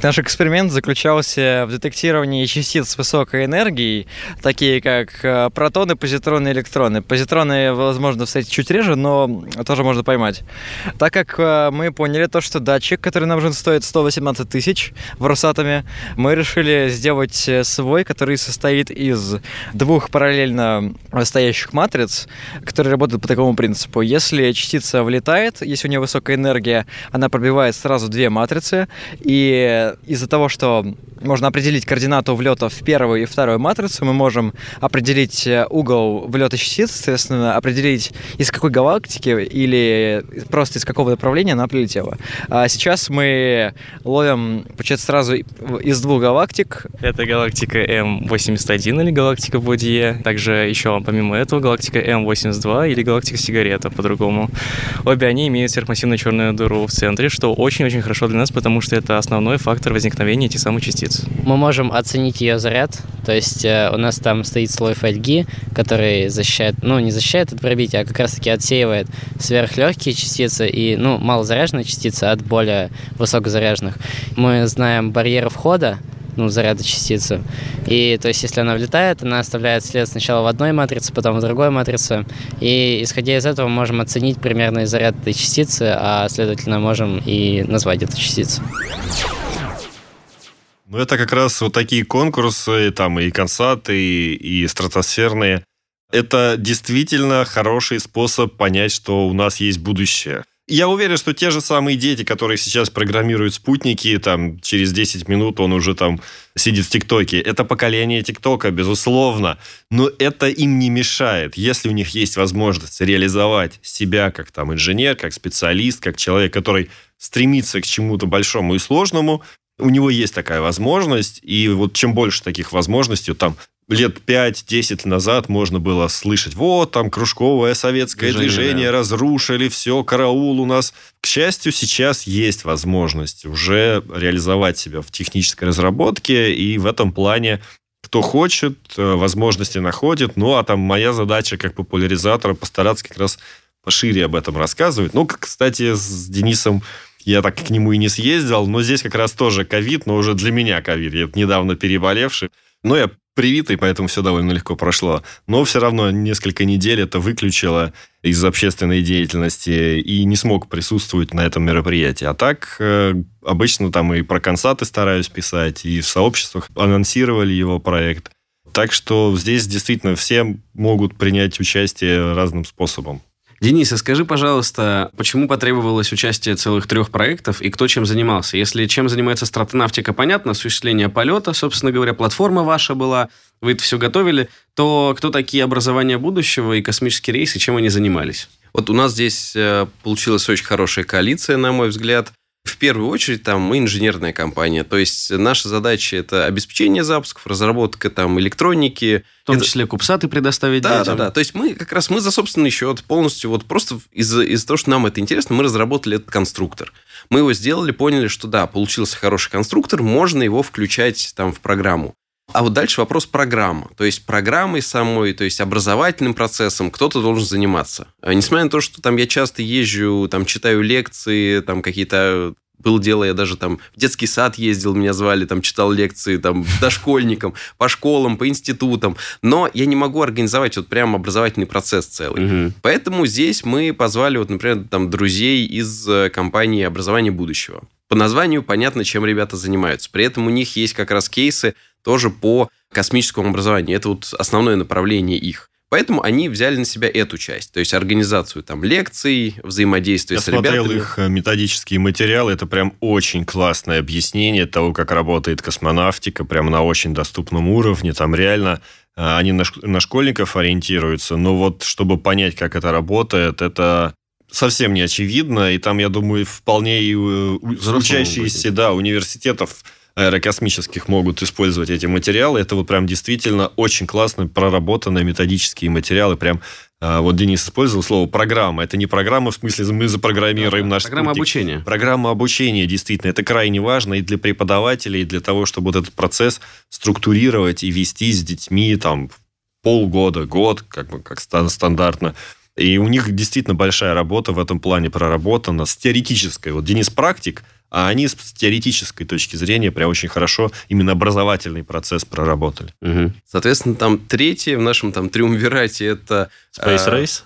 Наш эксперимент заключался в детектировании частиц высокой энергией, такие как э, протоны, позитроны, электроны. Позитроны, возможно, встретить чуть реже, но тоже можно поймать. Так как э, мы поняли то, что датчик, который нам нужен, стоит 118 тысяч в Росатоме, мы решили сделать э, свой, который состоит из двух параллельно стоящих матриц, которые работают по такому принципу. Если частица влетает, если у нее высокая энергия, она пробивает сразу две матрицы, и из-за того, что можно определить координату влета в первую и вторую матрицу, мы можем определить э, угол влета частиц, соответственно, определить из какой галактики или просто из какого направления она прилетела. А сейчас мы ловим, получается, сразу из двух галактик. Это галактика М81 или галактика Бодье. Также еще, помимо этого, галактика М82 или галактика Сигарета по-другому. Обе они имеют сверхмассивную черную дыру в центре, что очень-очень хорошо для нас, потому что это основной фактор возникновения этих самых частиц. Мы можем оценить ее заряд, то есть э, у нас там стоит слой фольги, который защищает, ну не защищает от пробития, а как раз-таки отсеивает сверхлегкие частицы и, ну, малозаряженные частицы от более высокозаряженных. Мы знаем барьеры входа, ну, заряда частицы. И то есть, если она влетает, она оставляет след сначала в одной матрице, потом в другой матрице. И исходя из этого можем оценить примерный заряд этой частицы, а следовательно можем и назвать эту частицу. Ну, это как раз вот такие конкурсы, там и консаты, и, и стратосферные. Это действительно хороший способ понять, что у нас есть будущее. Я уверен, что те же самые дети, которые сейчас программируют спутники, там, через 10 минут он уже там сидит в ТикТоке. Это поколение ТикТока, безусловно. Но это им не мешает, если у них есть возможность реализовать себя как там инженер, как специалист, как человек, который стремится к чему-то большому и сложному, у него есть такая возможность, и вот чем больше таких возможностей, там лет 5-10 назад можно было слышать, вот там кружковое советское Движение, движение, да. разрушили, все, караул у нас. К счастью, сейчас есть возможность уже реализовать себя в технической разработке, и в этом плане кто хочет, э, возможности находит. Ну, а там моя задача как популяризатора постараться как раз пошире об этом рассказывать. Ну, кстати, с Денисом я так к нему и не съездил, но здесь как раз тоже ковид, но уже для меня ковид. Я недавно переболевший. Но я привитый, поэтому все довольно легко прошло. Но все равно несколько недель это выключило из общественной деятельности и не смог присутствовать на этом мероприятии. А так, э, обычно там и про консаты стараюсь писать, и в сообществах анонсировали его проект. Так что здесь действительно все могут принять участие разным способом. Денис, а скажи, пожалуйста, почему потребовалось участие целых трех проектов и кто чем занимался? Если чем занимается стратонавтика, понятно, осуществление полета, собственно говоря, платформа ваша была, вы это все готовили, то кто такие образования будущего и космические рейсы, чем они занимались? Вот у нас здесь э, получилась очень хорошая коалиция, на мой взгляд. В первую очередь, там, мы инженерная компания. То есть, наша задача – это обеспечение запусков, разработка там электроники. В том это... числе кубсаты предоставить да, детям. Да, да, То есть, мы как раз мы за собственный счет полностью, вот просто из-за из того, что нам это интересно, мы разработали этот конструктор. Мы его сделали, поняли, что да, получился хороший конструктор, можно его включать там в программу. А вот дальше вопрос программы. То есть программой самой, то есть образовательным процессом кто-то должен заниматься. А несмотря на то, что там я часто езжу, там читаю лекции, там какие-то было дело, я даже там в детский сад ездил, меня звали, там читал лекции там дошкольникам, по школам, по институтам. Но я не могу организовать вот прям образовательный процесс целый. Угу. Поэтому здесь мы позвали, вот, например, там друзей из э, компании «Образование будущего». По названию понятно, чем ребята занимаются. При этом у них есть как раз кейсы тоже по космическому образованию. Это вот основное направление их. Поэтому они взяли на себя эту часть, то есть организацию там лекций, взаимодействие Я с ребятами. Я смотрел их э, методические материалы, это прям очень классное объяснение того, как работает космонавтика, прям на очень доступном уровне, там реально э, они на, на школьников ориентируются, но вот чтобы понять, как это работает, это совсем не очевидно, и там, я думаю, вполне и э, учащиеся да, университетов аэрокосмических могут использовать эти материалы. Это вот прям действительно очень классно проработанные методические материалы. Прям а, вот Денис использовал слово программа. Это не программа в смысле мы запрограммируем да, наш Программа спутник. обучения. Программа обучения, действительно. Это крайне важно и для преподавателей, и для того, чтобы вот этот процесс структурировать и вести с детьми там полгода, год, как бы как стандартно. И у них действительно большая работа в этом плане проработана с теоретической. Вот Денис практик – а они с теоретической точки зрения прям очень хорошо именно образовательный процесс проработали. Угу. Соответственно, там третье в нашем там триумвирате это... Space Race?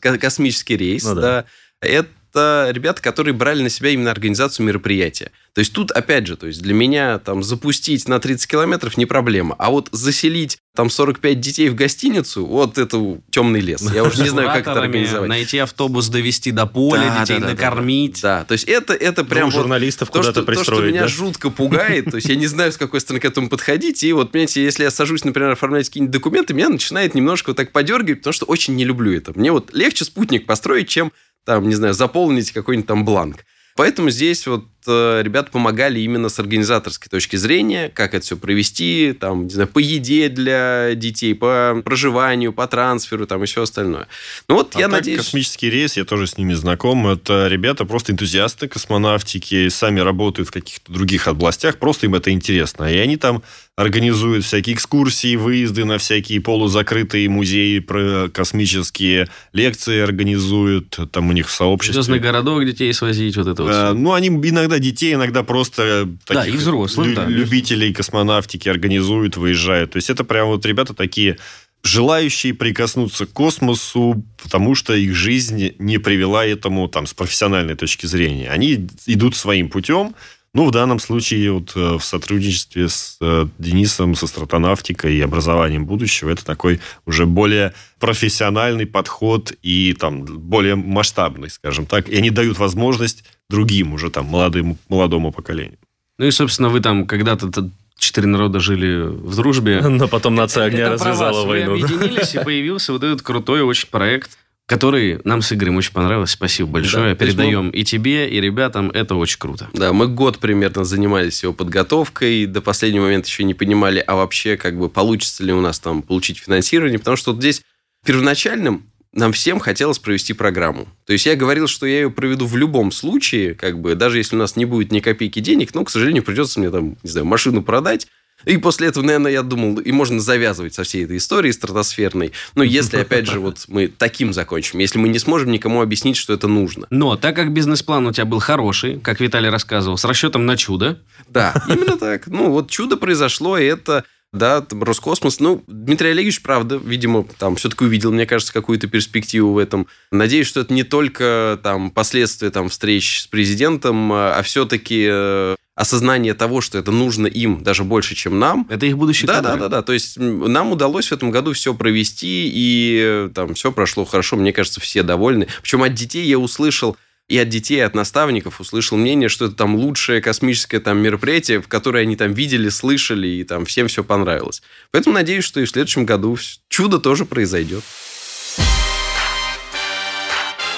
космический рейс, ну, да. да. Это это ребята, которые брали на себя именно организацию мероприятия. То есть тут, опять же, то есть для меня там запустить на 30 километров не проблема, а вот заселить там 45 детей в гостиницу, вот это темный лес. Я уже не знаю, как это организовать. Найти автобус, довести до поля, да, детей да, да, накормить. Да, да, то есть это, это прям... вот журналистов то, куда-то что, пристроить, То, что меня да? жутко пугает, то есть я не знаю, с какой стороны к этому подходить, и вот, понимаете, если я сажусь, например, оформлять какие-нибудь документы, меня начинает немножко вот так подергивать, потому что очень не люблю это. Мне вот легче спутник построить, чем там, не знаю, заполнить какой-нибудь там бланк. Поэтому здесь вот ребята помогали именно с организаторской точки зрения, как это все провести, там, не знаю, по еде для детей, по проживанию, по трансферу, там, и все остальное. Ну вот, а я надеюсь... космический рейс, я тоже с ними знаком, это ребята просто энтузиасты космонавтики, сами работают в каких-то других областях, просто им это интересно. И они там организуют всякие экскурсии, выезды на всякие полузакрытые музеи про космические, лекции организуют, там у них в сообществе. Звездный городок детей свозить, вот это вот. А, ну, они иногда детей, иногда просто да, и взрослых, лю- да, любителей космонавтики организуют, выезжают. То есть это прям вот ребята такие желающие прикоснуться к космосу, потому что их жизнь не привела этому там, с профессиональной точки зрения. Они идут своим путем, ну, в данном случае вот э, в сотрудничестве с э, Денисом, со стратонавтикой и образованием будущего, это такой уже более профессиональный подход и там более масштабный, скажем так. И они дают возможность другим уже там молодым, молодому поколению. Ну и, собственно, вы там когда-то четыре народа жили в дружбе. Но потом нация огня развязала войну. Вы объединились, и появился вот этот крутой очень проект который нам с Игорем очень понравилось. Спасибо большое. Да, Передаем мы... и тебе, и ребятам. Это очень круто. Да, мы год примерно занимались его подготовкой. До последнего момента еще не понимали, а вообще, как бы, получится ли у нас там получить финансирование. Потому что вот здесь первоначальным нам всем хотелось провести программу. То есть я говорил, что я ее проведу в любом случае, как бы, даже если у нас не будет ни копейки денег, но, к сожалению, придется мне там, не знаю, машину продать, и после этого, наверное, я думал, и можно завязывать со всей этой историей стратосферной. Но если, опять же, вот мы таким закончим, если мы не сможем никому объяснить, что это нужно. Но так как бизнес-план у тебя был хороший, как Виталий рассказывал, с расчетом на чудо. Да, именно так. Ну, вот чудо произошло, и это Да, Роскосмос. Ну, Дмитрий Олегович, правда, видимо, там все-таки увидел, мне кажется, какую-то перспективу в этом. Надеюсь, что это не только там последствия там встреч с президентом, а все-таки э, осознание того, что это нужно им даже больше, чем нам. Это их будущее. Да, да, да, да. То есть нам удалось в этом году все провести, и э, там все прошло хорошо. Мне кажется, все довольны. Причем от детей я услышал и от детей, и от наставников услышал мнение, что это там лучшее космическое там мероприятие, в которое они там видели, слышали, и там всем все понравилось. Поэтому надеюсь, что и в следующем году чудо тоже произойдет.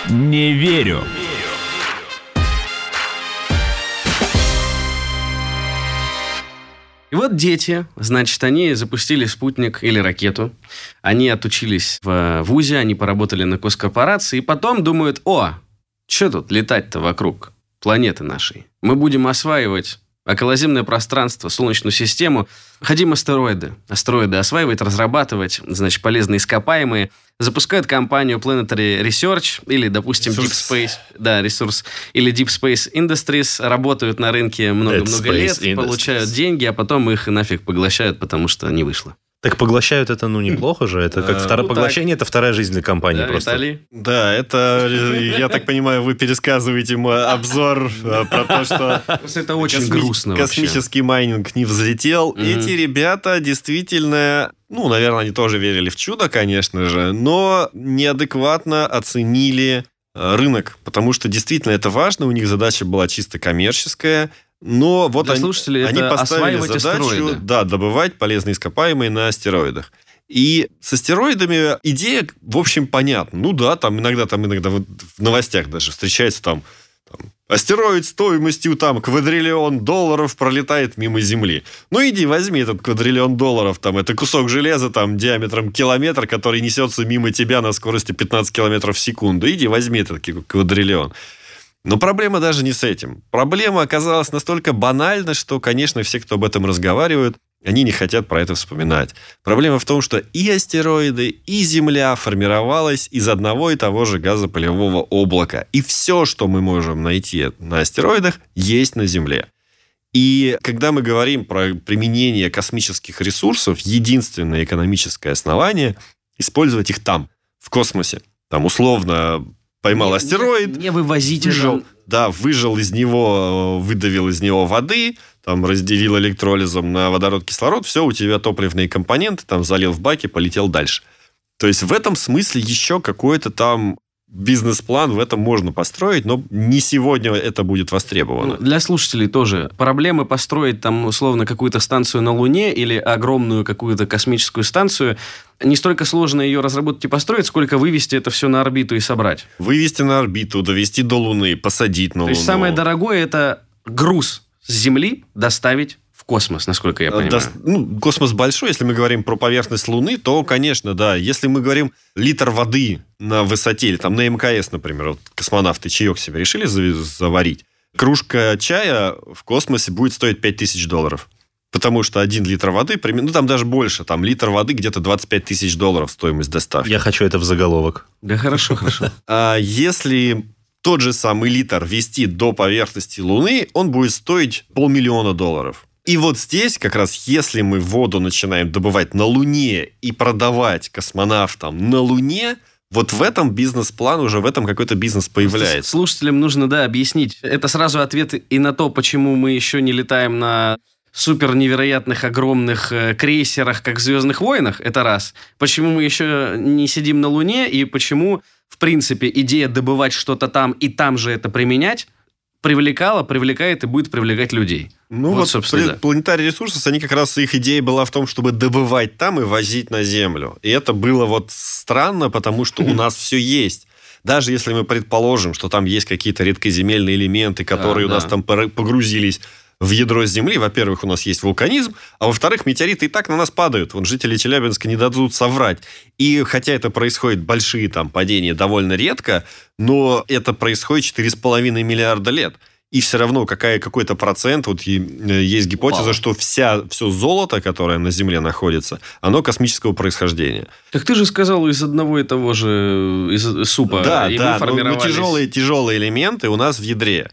Не верю. И вот дети, значит, они запустили спутник или ракету. Они отучились в ВУЗе, они поработали на госкорпорации, и потом думают, о, что тут летать-то вокруг планеты нашей? Мы будем осваивать околоземное пространство, Солнечную систему, ходим астероиды. Астероиды осваивать, разрабатывать, значит, полезные ископаемые. Запускают компанию Planetary Research или, допустим, Deep Space, да, ресурс, или Deep Space Industries, работают на рынке много-много лет, Industries. получают деньги, а потом их нафиг поглощают, потому что не вышло. Так поглощают это, ну, неплохо же. Это как второе ну, поглощение, это вторая жизнь для компании просто. Да, это, я так понимаю, вы пересказываете мой обзор э, про то, что... Это очень грустно Космический майнинг не взлетел. Эти ребята действительно ну, наверное, они тоже верили в чудо, конечно же, но неадекватно оценили э, рынок, потому что действительно это важно, у них задача была чисто коммерческая, но вот Для они, слушателей они это поставили задачу да, добывать полезные ископаемые на астероидах. И с астероидами идея, в общем, понятна. Ну да, там иногда, там иногда в новостях даже встречается там, там астероид стоимостью там квадриллион долларов пролетает мимо Земли. Ну иди возьми этот квадриллион долларов, там это кусок железа там диаметром километр, который несется мимо тебя на скорости 15 километров в секунду. Иди возьми этот квадриллион. Но проблема даже не с этим. Проблема оказалась настолько банальна, что, конечно, все, кто об этом разговаривают, они не хотят про это вспоминать. Проблема в том, что и астероиды, и Земля формировалась из одного и того же газопылевого облака. И все, что мы можем найти на астероидах, есть на Земле. И когда мы говорим про применение космических ресурсов, единственное экономическое основание – использовать их там, в космосе. Там условно поймал не, астероид. Не, не вывозить выжил, Да, выжил из него, выдавил из него воды, там разделил электролизом на водород, кислород, все, у тебя топливные компоненты, там залил в баки, полетел дальше. То есть в этом смысле еще какой-то там бизнес-план в этом можно построить, но не сегодня это будет востребовано. Ну, для слушателей тоже. Проблемы построить там условно какую-то станцию на Луне или огромную какую-то космическую станцию не столько сложно ее разработать и построить, сколько вывести это все на орбиту и собрать. Вывести на орбиту, довести до Луны, посадить на То Луну. То есть самое дорогое это груз с Земли доставить космос, насколько я понимаю. До, ну, космос большой. Если мы говорим про поверхность Луны, то, конечно, да. Если мы говорим литр воды на высоте, или там на МКС, например, вот космонавты чаек себе решили заварить, кружка чая в космосе будет стоить 5000 долларов. Потому что один литр воды, ну там даже больше, там литр воды где-то 25 тысяч долларов стоимость доставки. Я хочу это в заголовок. Да хорошо, хорошо. А если тот же самый литр вести до поверхности Луны, он будет стоить полмиллиона долларов. И вот здесь как раз, если мы воду начинаем добывать на Луне и продавать космонавтам на Луне, вот в этом бизнес-план уже в этом какой-то бизнес появляется. Слушателям нужно, да, объяснить. Это сразу ответ и на то, почему мы еще не летаем на супер невероятных огромных э, крейсерах, как в «Звездных войнах», это раз. Почему мы еще не сидим на Луне, и почему, в принципе, идея добывать что-то там и там же это применять, привлекала, привлекает и будет привлекать людей. Ну вот, вот собственно, да. планетарий ресурсов, они как раз, их идея была в том, чтобы добывать там и возить на Землю. И это было вот странно, потому что у нас все есть. Даже если мы предположим, что там есть какие-то редкоземельные элементы, которые у нас там погрузились в ядро Земли, во-первых, у нас есть вулканизм, а во-вторых, метеориты и так на нас падают. Вон жители Челябинска не дадут соврать. И хотя это происходит, большие там падения довольно редко, но это происходит 4,5 миллиарда лет. И все равно какая, какой-то процент, вот э, есть гипотеза, Упало. что вся, все золото, которое на Земле находится, оно космического происхождения. Так ты же сказал из одного и того же из супа. Да, и да, но, но тяжелые, тяжелые элементы у нас в ядре.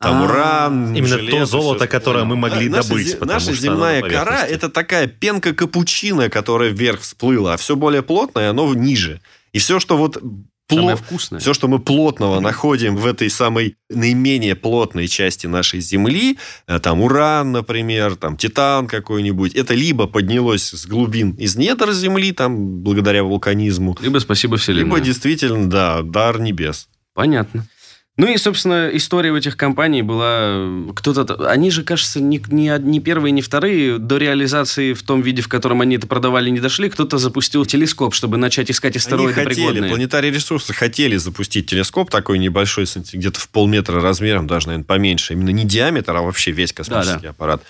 Там А, уран, Именно железо, то золото, которое мы могли наша добыть, зе- потому Наша земная на кора это такая пенка капучино, которая вверх всплыла, а все более плотное, оно ниже. И все, что вот пло- вкусное. все, что мы плотного находим в этой самой наименее плотной части нашей Земли, э, там уран, например, там титан какой-нибудь, это либо поднялось с глубин из недр Земли, там, благодаря вулканизму, Либо спасибо Вселенной. либо действительно, да, дар небес. Понятно. Ну и, собственно, история у этих компаний была... Кто-то... Они же, кажется, ни, ни, од- ни первые, ни вторые до реализации в том виде, в котором они это продавали, не дошли. Кто-то запустил телескоп, чтобы начать искать Они астероиды хотели, пригодные. планетарии ресурсы хотели запустить телескоп такой небольшой, где-то в полметра размером, даже, наверное, поменьше. Именно не диаметр, а вообще весь космический Да-да. аппарат.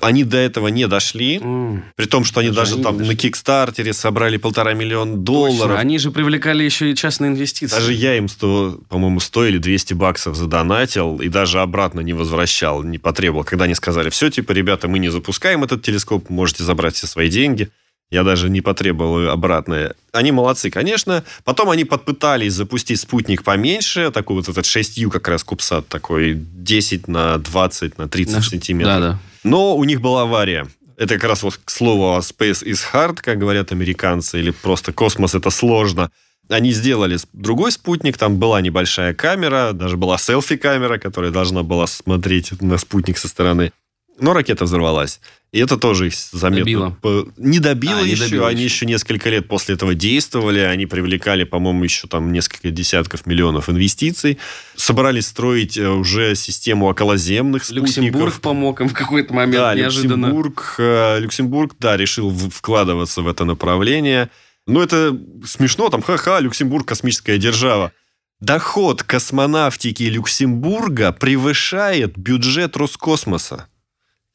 Они до этого не дошли, М, при том, что они Даже даже они там на. Кикстартере собрали полтора миллиона точно. долларов. Они же привлекали еще и частные инвестиции. Даже я им, 100, по-моему, 100 или 200 баксов задонатил и даже обратно не возвращал, не потребовал. Когда они сказали, все, типа, ребята, мы не запускаем этот телескоп, можете забрать все свои деньги. Я даже не потребовал обратное. Они молодцы, конечно. Потом они подпытались запустить спутник поменьше, такой вот этот 6U как раз кубсат, такой 10 на 20 на 30 Наш- сантиметров. Да-да. Но у них была авария. Это как раз вот к слову о Space is hard, как говорят американцы, или просто космос это сложно. Они сделали другой спутник, там была небольшая камера, даже была селфи-камера, которая должна была смотреть на спутник со стороны. Но ракета взорвалась. И это тоже их заметно... Добило. Не добило А, не еще. добило они еще. еще несколько лет после этого действовали. Они привлекали, по-моему, еще там несколько десятков миллионов инвестиций. Собрались строить э, уже систему околоземных спутников. Люксембург помог им в какой-то момент Да, неожиданно. Люксембург, э, Люксембург, да, решил вкладываться в это направление. Ну, это смешно, там, ха-ха, Люксембург космическая держава. Доход космонавтики Люксембурга превышает бюджет Роскосмоса.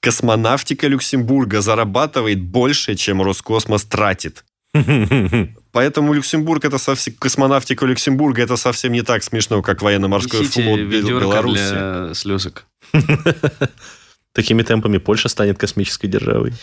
Космонавтика Люксембурга зарабатывает больше, чем Роскосмос тратит. Поэтому Люксембург это совсем космонавтика Люксембурга это совсем не так смешно, как военно-морской Несите флот Беларуси. для слезок. Такими темпами Польша станет космической державой.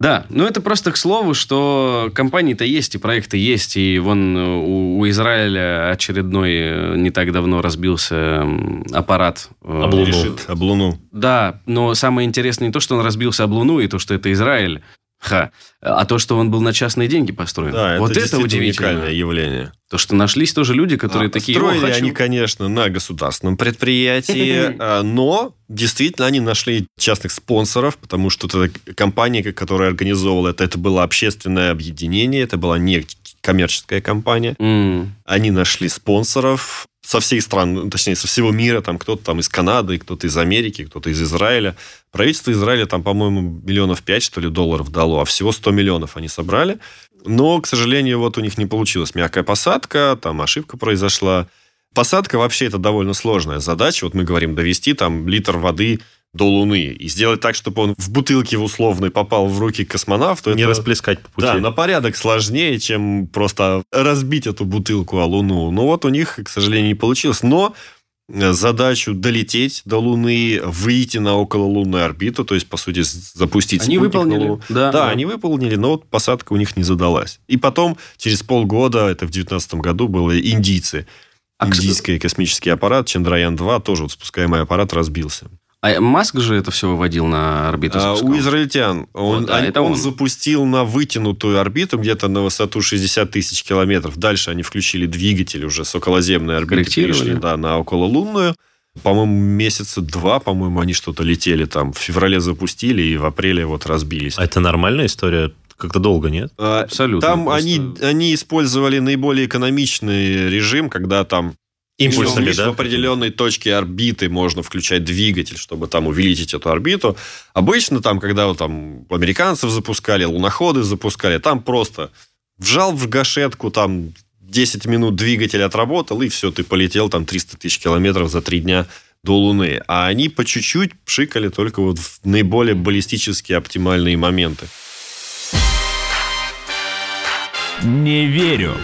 Да, ну это просто к слову, что компании-то есть, и проекты есть, и вон э, у, у Израиля очередной э, не так давно разбился аппарат. э, Об Луну. Об Луну. Да, но самое интересное не то, что он разбился об Луну, и то, что это Израиль, ха, а то, что он был на частные деньги построен. Да, вот это, это, удивительно. уникальное явление. То, что нашлись тоже люди, которые А, такие, «О, Строили хочу». они, конечно, на государственном предприятии, а, но действительно они нашли частных спонсоров, потому что компания, которая организовывала это, это было общественное объединение, это была не коммерческая компания. Они нашли спонсоров со всей страны, ну, точнее, со всего мира, там кто-то там из Канады, кто-то из Америки, кто-то из Израиля. Правительство Израиля там, по-моему, миллионов пять, что ли, долларов дало, а всего 100 миллионов они собрали. Но, к сожалению, вот у них не получилась мягкая посадка, там ошибка произошла. Посадка вообще это довольно сложная задача. Вот мы говорим довести там литр воды до Луны и сделать так, чтобы он в бутылке условной попал в руки космонавту. Не это- расплескать по пути. да, на порядок сложнее, чем просто разбить эту бутылку о Луну. Ну вот у них, к сожалению, не получилось. Но э, задачу долететь до Луны, выйти на окололунную орбиту, то есть, по сути, запустить Они спутник на выполнили. Луну. Да, Да, да. они выполнили, но вот посадка у них не задалась. И потом, через полгода, это в 2019 году, было индийцы. А, Индийский космический аппарат Чандраян-2, тоже вот спускаемый аппарат, разбился. А Маск же это все выводил на орбиту. А, у израильтян он, Вот, да, они- это он он. запустил на вытянутую орбиту где-то на высоту 60 тысяч километров. Дальше они включили двигатель уже с околоземной орбиты. Перешли, да, на окололунную. По-моему, месяца два, по-моему, они что-то летели там. В феврале запустили и в апреле вот разбились. А это нормальная история? Как-то долго, нет? А, Абсолютно. Там просто- они, они использовали наиболее экономичный режим, когда там Импульсами, лишь да? в определенной точке орбиты можно включать двигатель, чтобы там увеличить эту орбиту. Обычно там, когда вот, там американцев запускали, луноходы запускали, там просто вжал в гашетку, там 10 минут двигатель отработал, и все, ты полетел там 300 тысяч километров за три дня до Луны. А они по чуть-чуть пшикали только вот в наиболее баллистически оптимальные моменты. Не верю.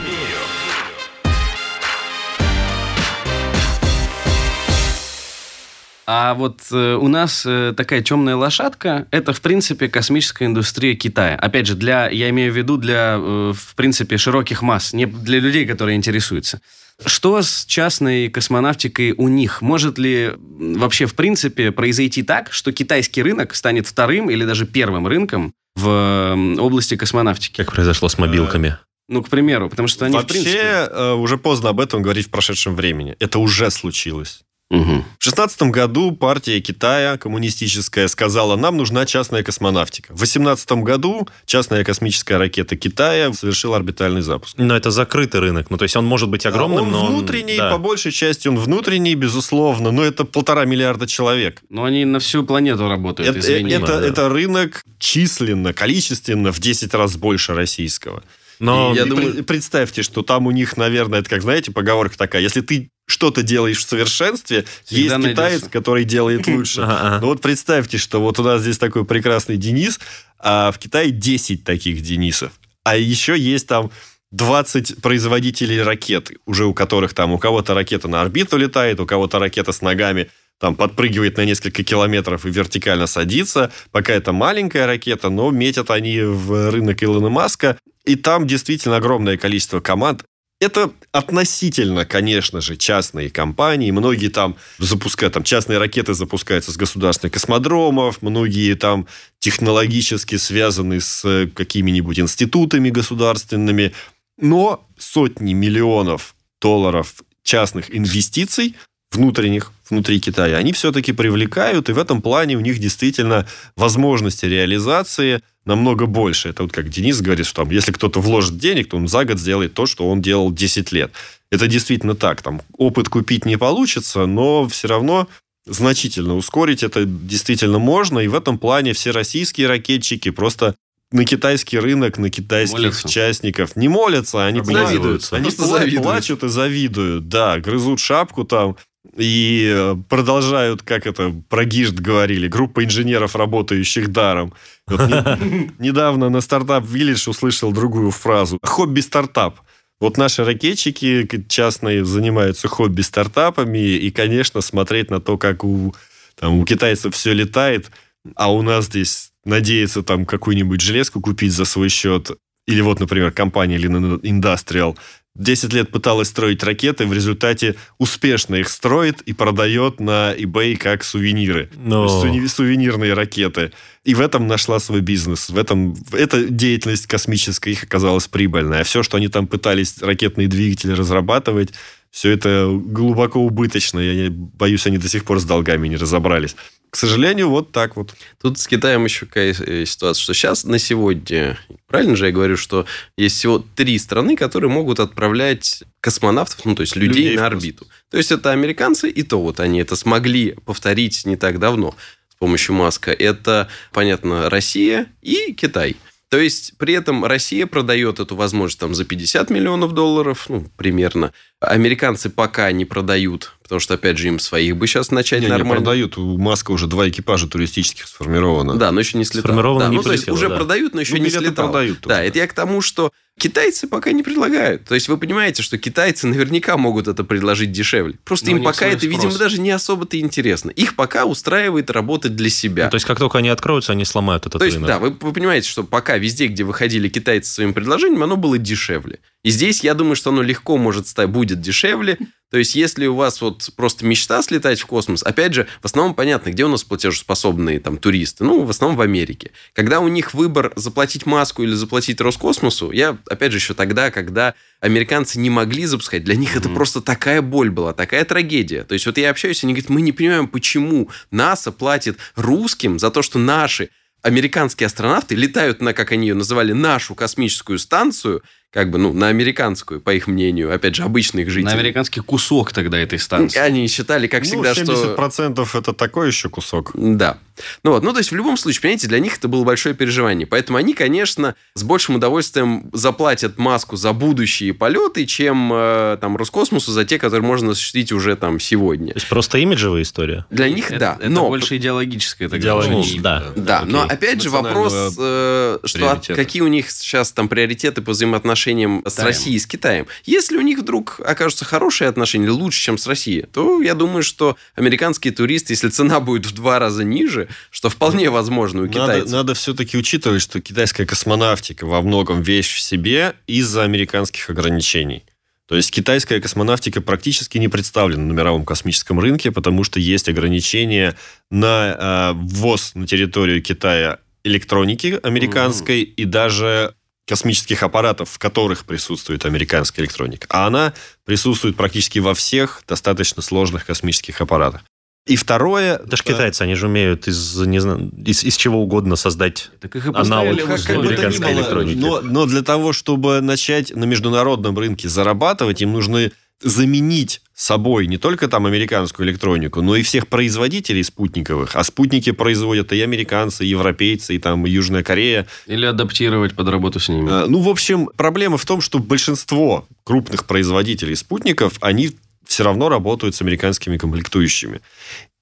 А вот э, у нас э, такая темная лошадка – это, в принципе, космическая индустрия Китая. Опять же, для, я имею в виду для, э, в принципе, широких масс, не для людей, которые интересуются. Что с частной космонавтикой у них? Может ли вообще, в принципе, произойти так, что китайский рынок станет вторым или даже первым рынком в области космонавтики? Как произошло с мобилками? Ну, к примеру, потому что они, Вообще, в принципе... э, уже поздно об этом говорить в прошедшем времени. Это уже случилось. Угу. В шестнадцатом году партия Китая, коммунистическая, сказала, нам нужна частная космонавтика. В восемнадцатом году частная космическая ракета Китая совершила орбитальный запуск. Но это закрытый рынок. Ну, то есть он может быть огромным, он но... он- внутренний, да. по большей части он внутренний, безусловно, но это полтора миллиарда человек. Но они на всю планету работают, Это, извини. это, да. это рынок численно, количественно в 10 раз больше российского. Но И я и думаю- пре- представьте, что там у них, наверное, это как, знаете, поговорка такая, если ты что-то делаешь в совершенстве, Всегда есть найдется. китаец, который делает лучше. Ну вот представьте, что вот у нас здесь такой прекрасный Денис, а в Китае 10 таких Денисов. А еще есть там 20 производителей ракет, уже у которых там, у кого-то ракета на орбиту летает, у кого-то ракета с ногами там подпрыгивает на несколько километров и вертикально садится. Пока это маленькая ракета, но метят они в рынок Илона Маска. И там действительно огромное количество команд. Это относительно, конечно же, частные компании. Многие там запускают, там частные ракеты запускаются с государственных космодромов, многие там технологически связаны с э, какими-нибудь институтами государственными. Но сотни миллионов долларов частных инвестиций внутренних, внутри Китая, они все-таки привлекают, и в этом плане у них действительно возможности реализации намного больше. Это вот как Денис говорит, что там, если кто-то вложит денег, то он за год сделает то, что он делал 10 лет. Это действительно так. Там опыт купить не получится, но все равно значительно ускорить это действительно можно. И в этом плане все российские ракетчики просто на китайский рынок, на китайских Молятся. частников не молятся, они Завидуются. Они завидуют. плачут и завидуют, да, грызут шапку там и э, продолжают, как это про ГИЖД говорили, группа инженеров, работающих даром. Вот не- недавно на стартап Village услышал другую фразу. Хобби-стартап. Вот наши ракетчики частные занимаются хобби-стартапами, и, конечно, смотреть на то, как у, там, у китайцев все летает, а у нас здесь надеяться там какую-нибудь железку купить за свой счет, или вот, например, компания Lean Industrial 10 лет пыталась строить ракеты, в результате успешно их строит и продает на eBay как сувениры. Но- суни- сувенирные ракеты. И в этом нашла свой бизнес. В этом эта деятельность космическая их оказалась прибыльной. А все, что они там пытались ракетные двигатели разрабатывать, все это глубоко убыточно. Я боюсь, они до сих пор с долгами не разобрались. К сожалению, вот так вот. Тут с Китаем еще какая э, ситуация, что сейчас на сегодня, правильно же я говорю, что есть всего три страны, которые могут отправлять космонавтов, ну, то есть людей, Людей на орбиту. То есть это американцы, и то вот они это смогли повторить не так давно с помощью Маска. Это, понятно, Россия и Китай. То есть при этом Россия продает эту возможность там за 50 миллионов долларов, ну, примерно. Американцы пока не продают, потому что, опять же, им своих бы сейчас начать Не, не нормально. продают. У Маска уже два экипажа туристических сформировано. Да, но еще не слетал. Сформировано да, не ну, то есть полетело, уже да. продают, но еще Ну, не слетал. продают Да, тоже, это я к тому, что китайцы пока не предлагают. То есть вы понимаете, что китайцы наверняка могут это предложить дешевле. Просто Но у им пока это, видимо, спрос. даже не особо-то интересно. Их пока устраивает работать для себя. Ну, то есть, как только они откроются, они сломают этот То есть, рынок. да, вы, вы понимаете, что пока везде, где выходили китайцы со своим предложением, оно было дешевле. И здесь, я думаю, что оно легко может стать, будет дешевле. То есть, если у вас вот просто мечта слетать в космос, опять же, в основном понятно, где у нас платежеспособные там туристы, ну, в основном в Америке. Когда у них выбор заплатить маску или заплатить Роскосмосу, я, опять же, еще тогда, когда американцы не могли запускать, для них это просто такая боль была, такая трагедия. То есть, вот я общаюсь, они говорят, мы не понимаем, почему НАСА платит русским за то, что наши американские астронавты летают на, как они ее называли, нашу космическую станцию, как бы, ну, на американскую, по их мнению, опять же, обычных жителей. На американский кусок тогда этой станции. Они считали, как Ну, всегда, что... 70% это такой еще кусок. Да. Ну вот, ну то есть в любом случае, понимаете, для них это было большое переживание. Поэтому они, конечно, с большим удовольствием заплатят маску за будущие полеты, чем э, там Роскосмосу за те, которые можно осуществить уже там сегодня. То есть, просто имиджевая история. Для них, Это- да. Это но больше идеологическое. тогда Идеологическое, уже. да. Да, но опять же вопрос, э, что от- какие у них сейчас там приоритеты по взаимоотношениям с Китаем. Россией с Китаем. Если у них вдруг окажутся хорошие отношения, лучше, чем с Россией, то я думаю, что американские туристы, если цена будет в два раза ниже, что вполне возможно у Надо, китайцев. надо все-таки учитывать, что китайская космонавтика во многом вещь в себе из-за американских ограничений. То есть китайская космонавтика практически не представлена на мировом космическом рынке, потому что есть ограничения на э, ввоз на территорию Китая электроники американской mm-hmm. и даже космических аппаратов, в которых присутствует американская электроника. А она присутствует практически во всех достаточно сложных космических аппаратах. И второе... Даже китайцы, они же умеют из, не знаю, из, из чего угодно создать так их аналог как, как американской электроники. Но, но для того, чтобы начать на международном рынке зарабатывать, им нужны заменить собой не только там американскую электронику, но и всех производителей спутниковых. А спутники производят и американцы, и европейцы, и там и Южная Корея. Или адаптировать под работу с ними. А, ну, в общем, проблема в том, что большинство крупных производителей спутников, они все равно работают с американскими комплектующими.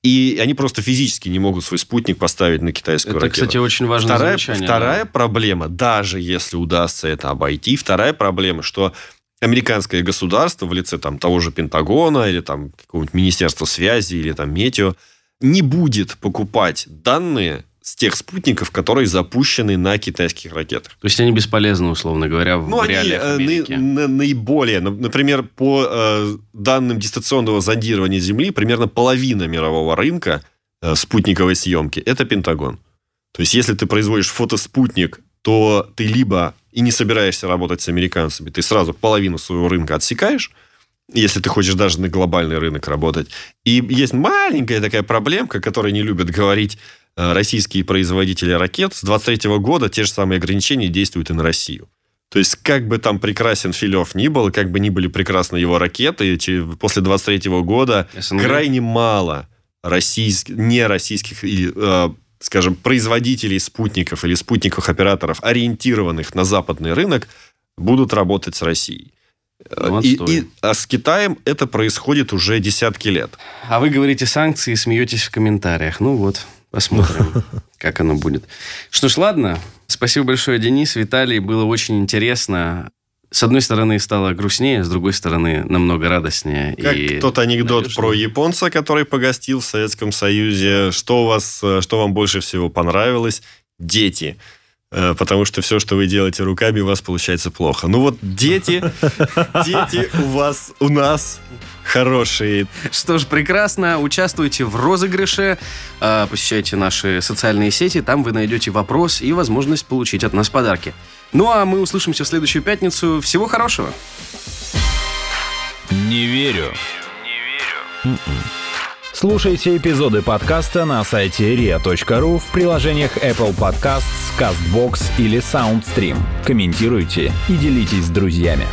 И они просто физически не могут свой спутник поставить на китайскую это, ракету. Это, кстати, очень важное вторая, замечание. Вторая да. проблема, даже если удастся это обойти, вторая проблема, что американское государство в лице там, того же Пентагона или там какого-нибудь Министерства связи или там Метео не будет покупать данные с тех спутников, которые запущены на китайских ракетах. То есть они бесполезны, условно говоря, в ну, реалиях они, э, Америки? На, на, наиболее. Например, по э, данным дистанционного зондирования Земли, примерно половина мирового рынка э, спутниковой съемки – это Пентагон. То есть, если ты производишь фотоспутник, то ты либо и не собираешься работать с американцами, ты сразу половину своего рынка отсекаешь, если ты хочешь даже на глобальный рынок работать. И есть маленькая такая проблемка, которой не любят говорить Э, российские производители ракет, с 23 года те же самые ограничения действуют и на Россию. То есть, как бы там прекрасен Филев ни был, как бы ни были прекрасны его ракеты, после 23 года СНГ. крайне мало российских, не российских, э, скажем, производителей спутников или спутниковых операторов, ориентированных на западный рынок, будут работать с Россией. Ну, и, и, а с Китаем это происходит уже десятки лет. А вы говорите санкции и смеетесь в комментариях. Ну вот. Посмотрим, как оно будет. Что ж, ладно. Спасибо большое, Денис, Виталий. Было очень интересно. С одной стороны, стало грустнее, с другой стороны, намного радостнее. Как и тот анекдот надежнее. про японца, который погостил в Советском Союзе. Что, у вас, что вам больше всего понравилось? Дети. Э, потому что все, что вы делаете руками, у вас получается плохо. Ну вот дети, дети у вас, у нас хорошие. Что ж, прекрасно. Участвуйте в розыгрыше, э, посещайте наши социальные сети, там вы найдете вопрос и возможность получить от нас подарки. Ну а мы услышимся в следующую пятницу. Всего хорошего. Не верю. Не верю. М-м. Слушайте эпизоды подкаста на сайте ria.ru в приложениях Apple Podcasts, CastBox или SoundStream. Комментируйте и делитесь с друзьями.